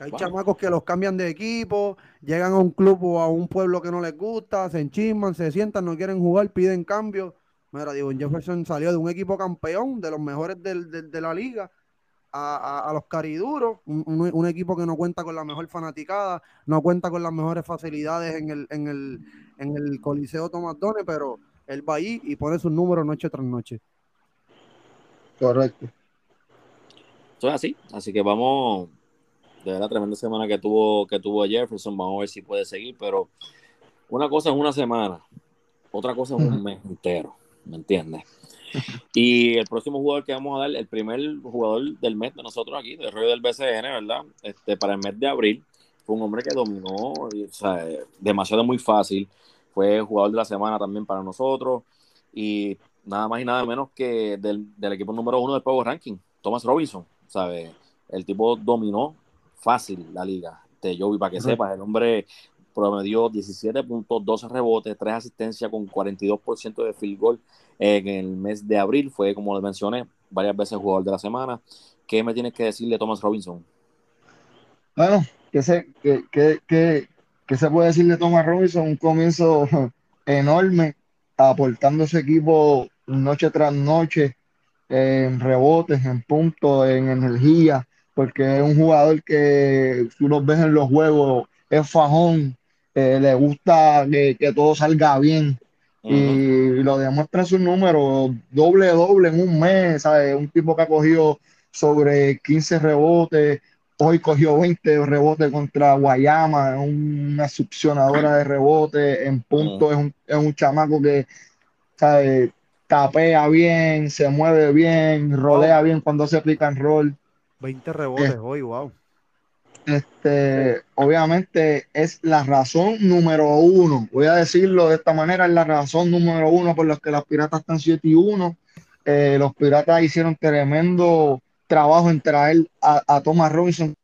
Hay chamacos que los cambian de equipo, llegan a un club o a un pueblo que no les gusta, se enchisman, se sientan, no quieren jugar, piden cambio. Mira, Divon Jefferson salió de un equipo campeón, de los mejores de la liga, a, los cariduros, un, equipo que no cuenta con la mejor fanaticada, no cuenta con las mejores facilidades en el, en el, en el Coliseo Tomás pero él va ahí y pone sus números noche tras noche. Correcto. Eso es así, así que vamos, de la tremenda semana que tuvo, que tuvo Jefferson, vamos a ver si puede seguir, pero una cosa es una semana, otra cosa es un mes entero, ¿me entiendes? Y el próximo jugador que vamos a dar, el primer jugador del mes de nosotros aquí, del rollo del BCN, ¿verdad? Este, para el mes de abril, fue un hombre que dominó, o sea, demasiado muy fácil. Fue jugador de la semana también para nosotros. Y nada más y nada menos que del, equipo número uno del Power Ranking, Thomas Robinson, ¿sabes? El tipo dominó fácil la liga. Te, yo, para que sepas, el hombre promedió 17 puntos, 12 rebotes, 3 asistencias con 42% de field goal en el mes de abril. Fue, como les mencioné, varias veces jugador de la semana. ¿Qué me tienes que decirle Thomas Robinson? Bueno, ¿qué se, se puede decir de Thomas Robinson? Un comienzo enorme, aportando ese equipo noche tras noche en rebotes, en puntos, en energía, porque es un jugador que tú lo ves en los juegos, es fajón, eh, le gusta que, todo salga bien y lo demuestra su número doble doble en un mes, ¿sabes? Un tipo que ha cogido sobre 15 rebotes, hoy cogió 20 rebotes contra Guayama, una succionadora de rebotes, en punto es, un, es, un, chamaco que ¿sabe? tapea bien, se mueve bien, rolea bien cuando se aplica en rol. 20 rebotes hoy, wow. Este, obviamente es la razón número uno. Voy a decirlo de esta manera, es la razón número uno por la que las piratas están 7 y 1. Eh, los piratas hicieron tremendo trabajo en traer a, Thomas Robinson.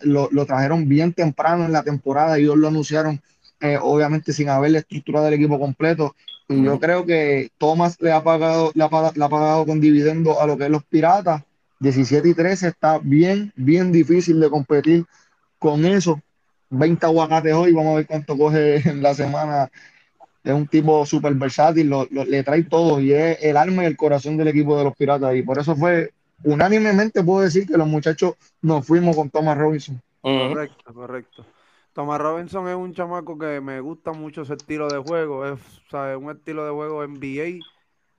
Lo, trajeron bien temprano en la temporada y ellos lo anunciaron, eh, obviamente sin haberle estructurado el equipo completo. Y yo creo que Thomas le ha pagado, le ha, pagado con dividendo a lo que es los piratas. 17 y 13 está bien, bien difícil de competir con eso. 20 aguacates hoy, vamos a ver cuánto coge en la semana. Es un tipo súper versátil, le trae todo y es el alma y el corazón del equipo de los Piratas. Y por eso fue unánimemente, puedo decir que los muchachos nos fuimos con Thomas Robinson. Correcto, correcto. Thomas Robinson es un chamaco que me gusta mucho ese estilo de juego. Es un estilo de juego NBA.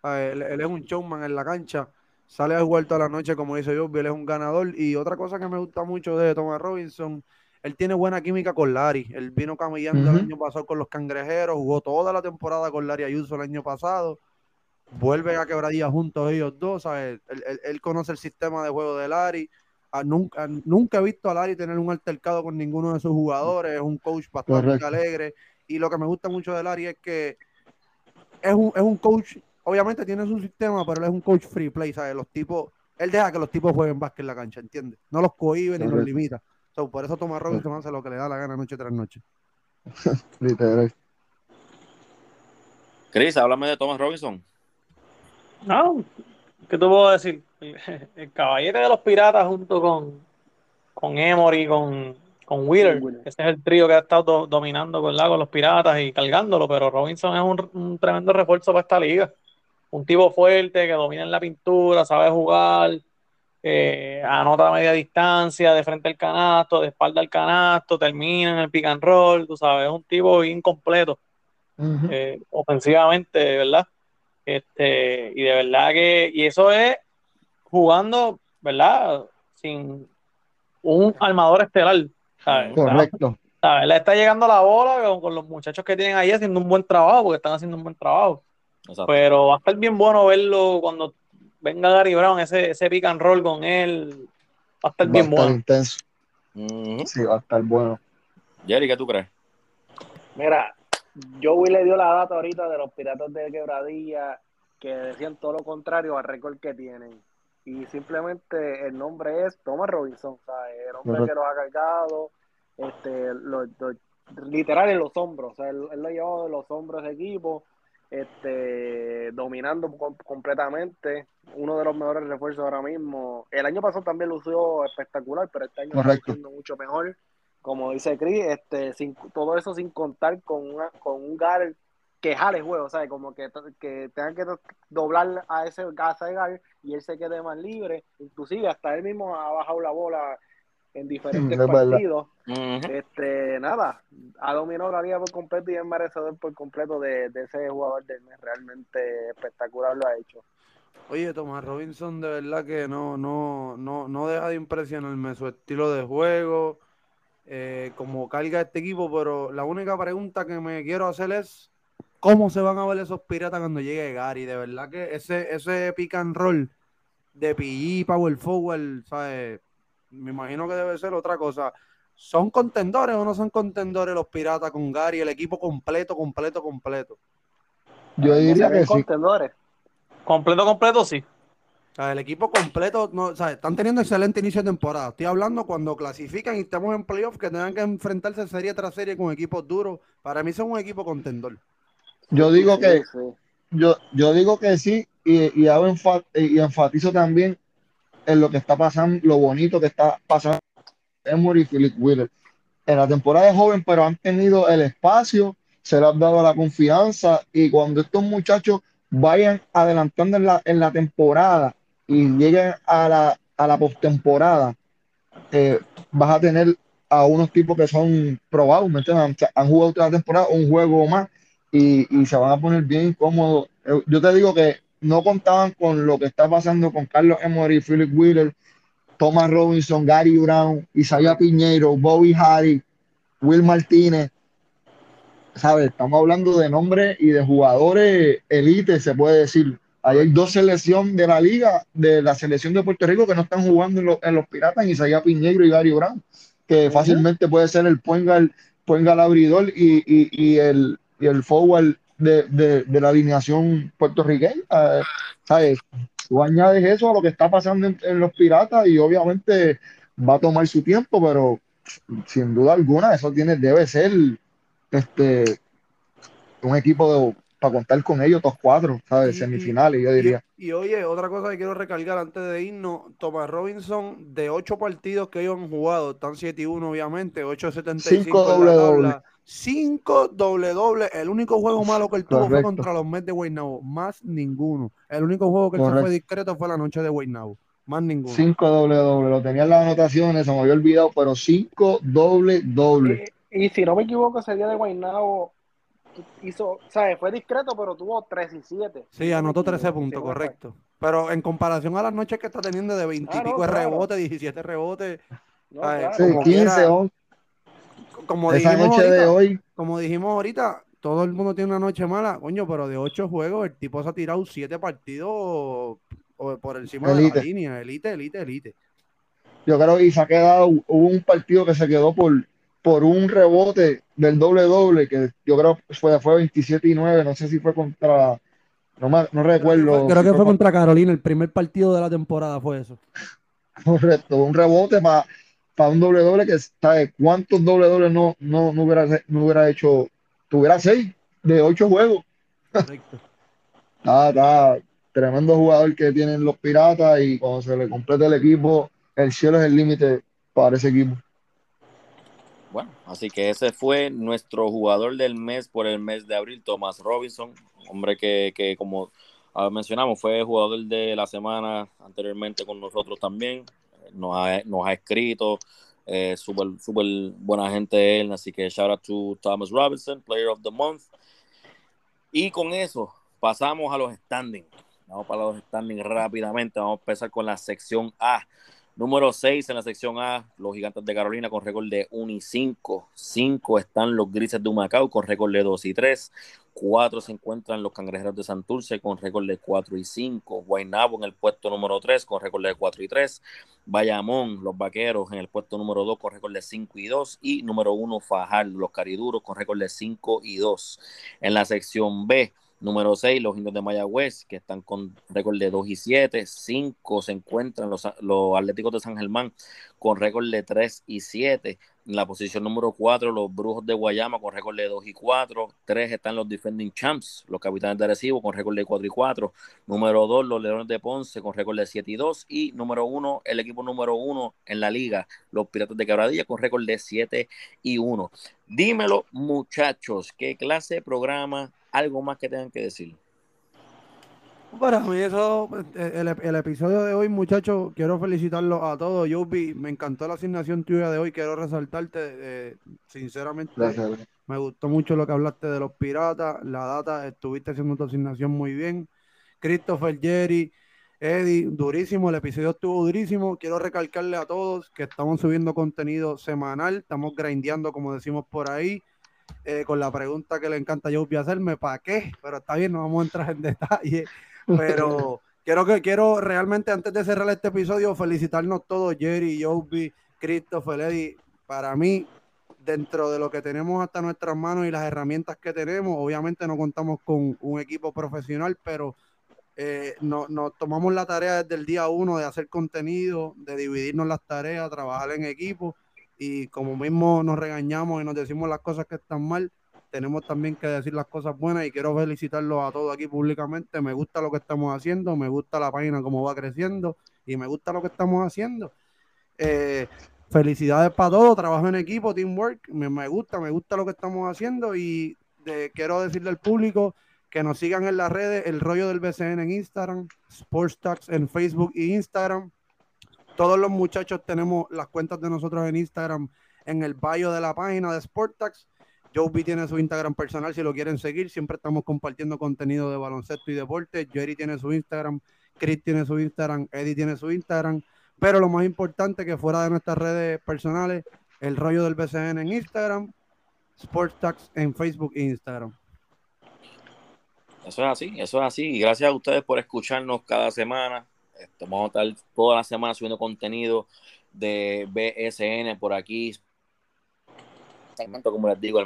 Él, él, es un showman en la cancha sale a jugar toda la noche, como dice yo, él es un ganador. Y otra cosa que me gusta mucho de Thomas Robinson, él tiene buena química con Larry. Él vino camillando el año pasado con los cangrejeros, jugó toda la temporada con Larry Ayuso el año pasado. Vuelven a quebradilla juntos ellos dos, ¿sabes? Él, conoce el sistema de juego de Larry. Ah, nunca, nunca he visto a Larry tener un altercado con ninguno de sus jugadores. Es un coach bastante alegre. Y lo que me gusta mucho de Larry es que es un, es un coach obviamente tiene su sistema, pero él es un coach free play, ¿sabes? Los tipos, él deja que los tipos jueguen básquet en la cancha, ¿entiendes? No los cohibe ni los limita. por eso Thomas Robinson hace lo que le da la gana noche tras noche. Literal. Chris, háblame de Thomas Robinson. No, ¿qué te puedo decir? El, caballete de los piratas junto con, con Emory, con, con Wheeler. Ese es el trío que ha estado dominando con, con los piratas y cargándolo, pero Robinson es un tremendo refuerzo para esta liga un tipo fuerte que domina en la pintura, sabe jugar, eh, anota a media distancia, de frente al canasto, de espalda al canasto, termina en el pick and roll, tú sabes, es un tipo incompleto, eh, ofensivamente, ¿verdad? Este, y de verdad que, y eso es jugando, ¿verdad? Sin un armador estelar, ¿sabes? Correcto. ¿sabes? Le está llegando la bola con, con, los muchachos que tienen ahí haciendo un buen trabajo, porque están haciendo un buen trabajo. Pero va a estar bien bueno verlo cuando venga Gary Brown, ese, ese pick and roll con él. Va a estar bien bueno. intenso. Sí, va a estar bueno. Jerry, ¿qué tú crees? Mira, Joey le dio la data ahorita de los piratas de quebradilla que decían todo lo contrario al récord que tienen. Y simplemente el nombre es Thomas Robinson, ¿sabes? el hombre que los ha cargado, este, literal en los hombros, o sea, él, él lo ha llevado de los hombros de equipo este, dominando completamente, uno de los mejores refuerzos ahora mismo. El año pasado también lució espectacular, pero este año está siendo mucho mejor. Como dice Chris, este, sin, todo eso sin contar con, una, con un Gar que jale juego, ¿sabes? Como que, que tengan que doblar a ese, a Gar y él se quede más libre. Inclusive hasta él mismo ha bajado la bola en diferentes partidos. Este, nada, ha dominado la liga por completo y es merecedor por completo de, ese jugador del mes. Realmente espectacular lo ha hecho. Oye, Tomás Robinson, de verdad que no, no, no, no deja de impresionarme su estilo de juego, eh, como carga este equipo, pero la única pregunta que me quiero hacer es cómo se van a ver esos piratas cuando llegue Gary. De verdad que ese, ese pick and roll de PG, Power Forward, ¿sabes? Me imagino que debe ser otra cosa. ¿Son contendores o no son contendores los Piratas con Gary, el equipo completo, completo, completo? Yo diría que sí. Contendores. Completo, completo, sí. O sea, el equipo completo, no, o sea, están teniendo excelente inicio de temporada. Estoy hablando cuando clasifican y estamos en playoffs que tengan que enfrentarse serie tras serie con equipos duros. Para mí son un equipo contendor. Yo digo que, yo, yo digo que sí y, y, hago y enfatizo también en lo que está pasando, lo bonito que está pasando Emory y Philip Wheeler. En la temporada de joven, pero han tenido el espacio, se les ha dado la confianza y cuando estos muchachos vayan adelantando en la, en la temporada y lleguen a la, a la postemporada, eh, vas a tener a unos tipos que son probados, Han jugado otra temporada, un juego más y, y se van a poner bien cómodos. Eh, yo te digo que no contaban con lo que está pasando con Carlos Emory, Philip Wheeler, Thomas Robinson, Gary Brown, Isaiah Piñeiro, Bobby Harry, Will Martínez. ¿Sabes? Estamos hablando de nombres y de jugadores elite, se puede decir. Ahí hay dos selecciones de la liga, de la selección de Puerto Rico que no están jugando en, los Piratas, Isaías Piñegro y Gary Brown, que fácilmente puede ser el Puengal, Puengal abridor y, y, y, el, y el forward de, de, de la alineación puertorriqueña. Eh, ¿sabes? Tú añades eso a lo que está pasando en, los Piratas y obviamente va a tomar su tiempo, pero sin duda alguna eso tiene, debe ser este un equipo de, para contar con ellos, todos cuatro, ¿sabes? Semifinales, yo diría. Y, oye, otra cosa que quiero recargar antes de irnos, Thomas Robinson, de ocho partidos que ellos han jugado, están 7 y 1, obviamente, 8-75. 5 doble doble. 5 doble doble. El único juego malo que él tuvo fue contra los Mets de Guaynabo, más ninguno. El único juego que él fue discreto fue la noche de Guaynabo. Más ninguno. 5 doble doble, lo tenía en las anotaciones, se me había olvidado, pero 5 doble doble. Y, si no me equivoco, ese día de Guaynabo hizo, ¿sabes? Fue discreto, pero tuvo 3 y 7. Sí, anotó 13 puntos, correcto. Pero en comparación a las noches que está teniendo de 20 y pico de rebotes, 17 rebotes. No, sí, 15, 11. Como Esa noche de hoy. Como dijimos ahorita, todo el mundo tiene una noche mala, coño, pero de 8 juegos, el tipo se ha tirado 7 partidos por encima de la línea. Elite, elite, elite. Yo creo que se ha quedado, hubo un partido que se quedó por por un rebote del doble doble, que yo creo fue, fue 27 y 9, no sé si fue contra, no, no recuerdo. Creo que fue, contra Carolina, el primer partido de la temporada fue eso. Correcto, un rebote para un doble doble que ¿sabes? cuántos doble dobles no, no, no, hubiera, no hubiera hecho, tuviera seis de ocho juegos. Correcto. está, tremendo jugador que tienen los piratas y cuando se le complete el equipo, el cielo es el límite para ese equipo. Bueno, así que ese fue nuestro jugador del mes por el mes de abril, Thomas Robinson, hombre que, que como mencionamos, fue jugador de la semana anteriormente con nosotros también, nos ha, escrito, eh, súper super buena gente él, así que shout out to Thomas Robinson, Player of the Month. Y con eso pasamos a los standings. Vamos para los standings rápidamente, vamos a empezar con la sección A. Número 6 en la sección A, los Gigantes de Carolina con récord de 1 y 5. 5 están los Grises de Humacao con récord de 2 y 3. 4 se encuentran los Cangrejeros de Santurce con récord de 4 y 5. Guaynabo en el puesto número 3 con récord de 4 y 3. Bayamón, los Vaqueros en el puesto número 2 con récord de 5 y 2. Y número 1, Fajardo, los Cariduros con récord de 5 y 2. En la sección B, Número 6, los indios de Mayagüez, que están con récord de 2 y 7. 5 se encuentran los, los Atléticos de San Germán con récord de 3 y 7. En la posición número 4, los Brujos de Guayama con récord de 2 y 4. 3 están los Defending Champs, los Capitanes de Recibo con récord de 4 y 4. Número 2, los Leones de Ponce con récord de 7 y 2. Y número 1, el equipo número 1 en la liga, los Piratas de Quebradilla con récord de 7 y 1. Dímelo, muchachos, ¿qué clase de programa algo más que tengan que decir. Para mí eso, el, el episodio de hoy, muchachos, quiero felicitarlos a todos. Yobi, me encantó la asignación tuya de hoy, quiero resaltarte, eh, sinceramente, me gustó mucho lo que hablaste de los piratas, la data, estuviste haciendo tu asignación muy bien. Christopher, Jerry, Eddie, durísimo, el episodio estuvo durísimo. Quiero recalcarle a todos que estamos subiendo contenido semanal, estamos grindeando, como decimos por ahí. Eh, con la pregunta que le encanta a Joby hacerme, ¿para qué? Pero está bien, no vamos a entrar en detalle. Pero quiero que quiero realmente, antes de cerrar este episodio, felicitarnos todos, Jerry, Joby, Christopher, Eddie. Para mí, dentro de lo que tenemos hasta nuestras manos y las herramientas que tenemos, obviamente no contamos con un equipo profesional, pero eh, nos tomamos la tarea desde el día uno de hacer contenido, de dividirnos las tareas, trabajar en equipo y como mismo nos regañamos y nos decimos las cosas que están mal, tenemos también que decir las cosas buenas y quiero felicitarlos a todos aquí públicamente. Me gusta lo que estamos haciendo, me gusta la página como va creciendo y me gusta lo que estamos haciendo. Eh, felicidades para todos, trabajo en equipo, teamwork, me, me, gusta, me gusta lo que estamos haciendo y quiero decirle al público que nos sigan en las redes, el rollo del BCN en Instagram, Sports Talks en Facebook e Instagram, todos los muchachos tenemos las cuentas de nosotros en Instagram en el bio de la página de Sportax. Joby tiene su Instagram personal si lo quieren seguir. Siempre estamos compartiendo contenido de baloncesto y deporte. Jerry tiene su Instagram, Chris tiene su Instagram, Eddie tiene su Instagram. Pero lo más importante que fuera de nuestras redes personales, el rollo del BCN en Instagram, Sportax en Facebook e Instagram. Eso es así, eso es así. Y gracias a ustedes por escucharnos cada semana. Este, vamos a estar toda la semana subiendo contenido de BSN por aquí. Como les digo,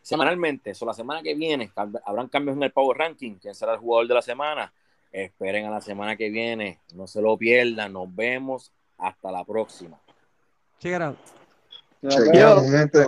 semanalmente, eso la semana que viene, habrán cambios en el Power Ranking, quién será el jugador de la semana. Esperen a la semana que viene, no se lo pierdan, nos vemos, hasta la próxima. Check it out. Gente.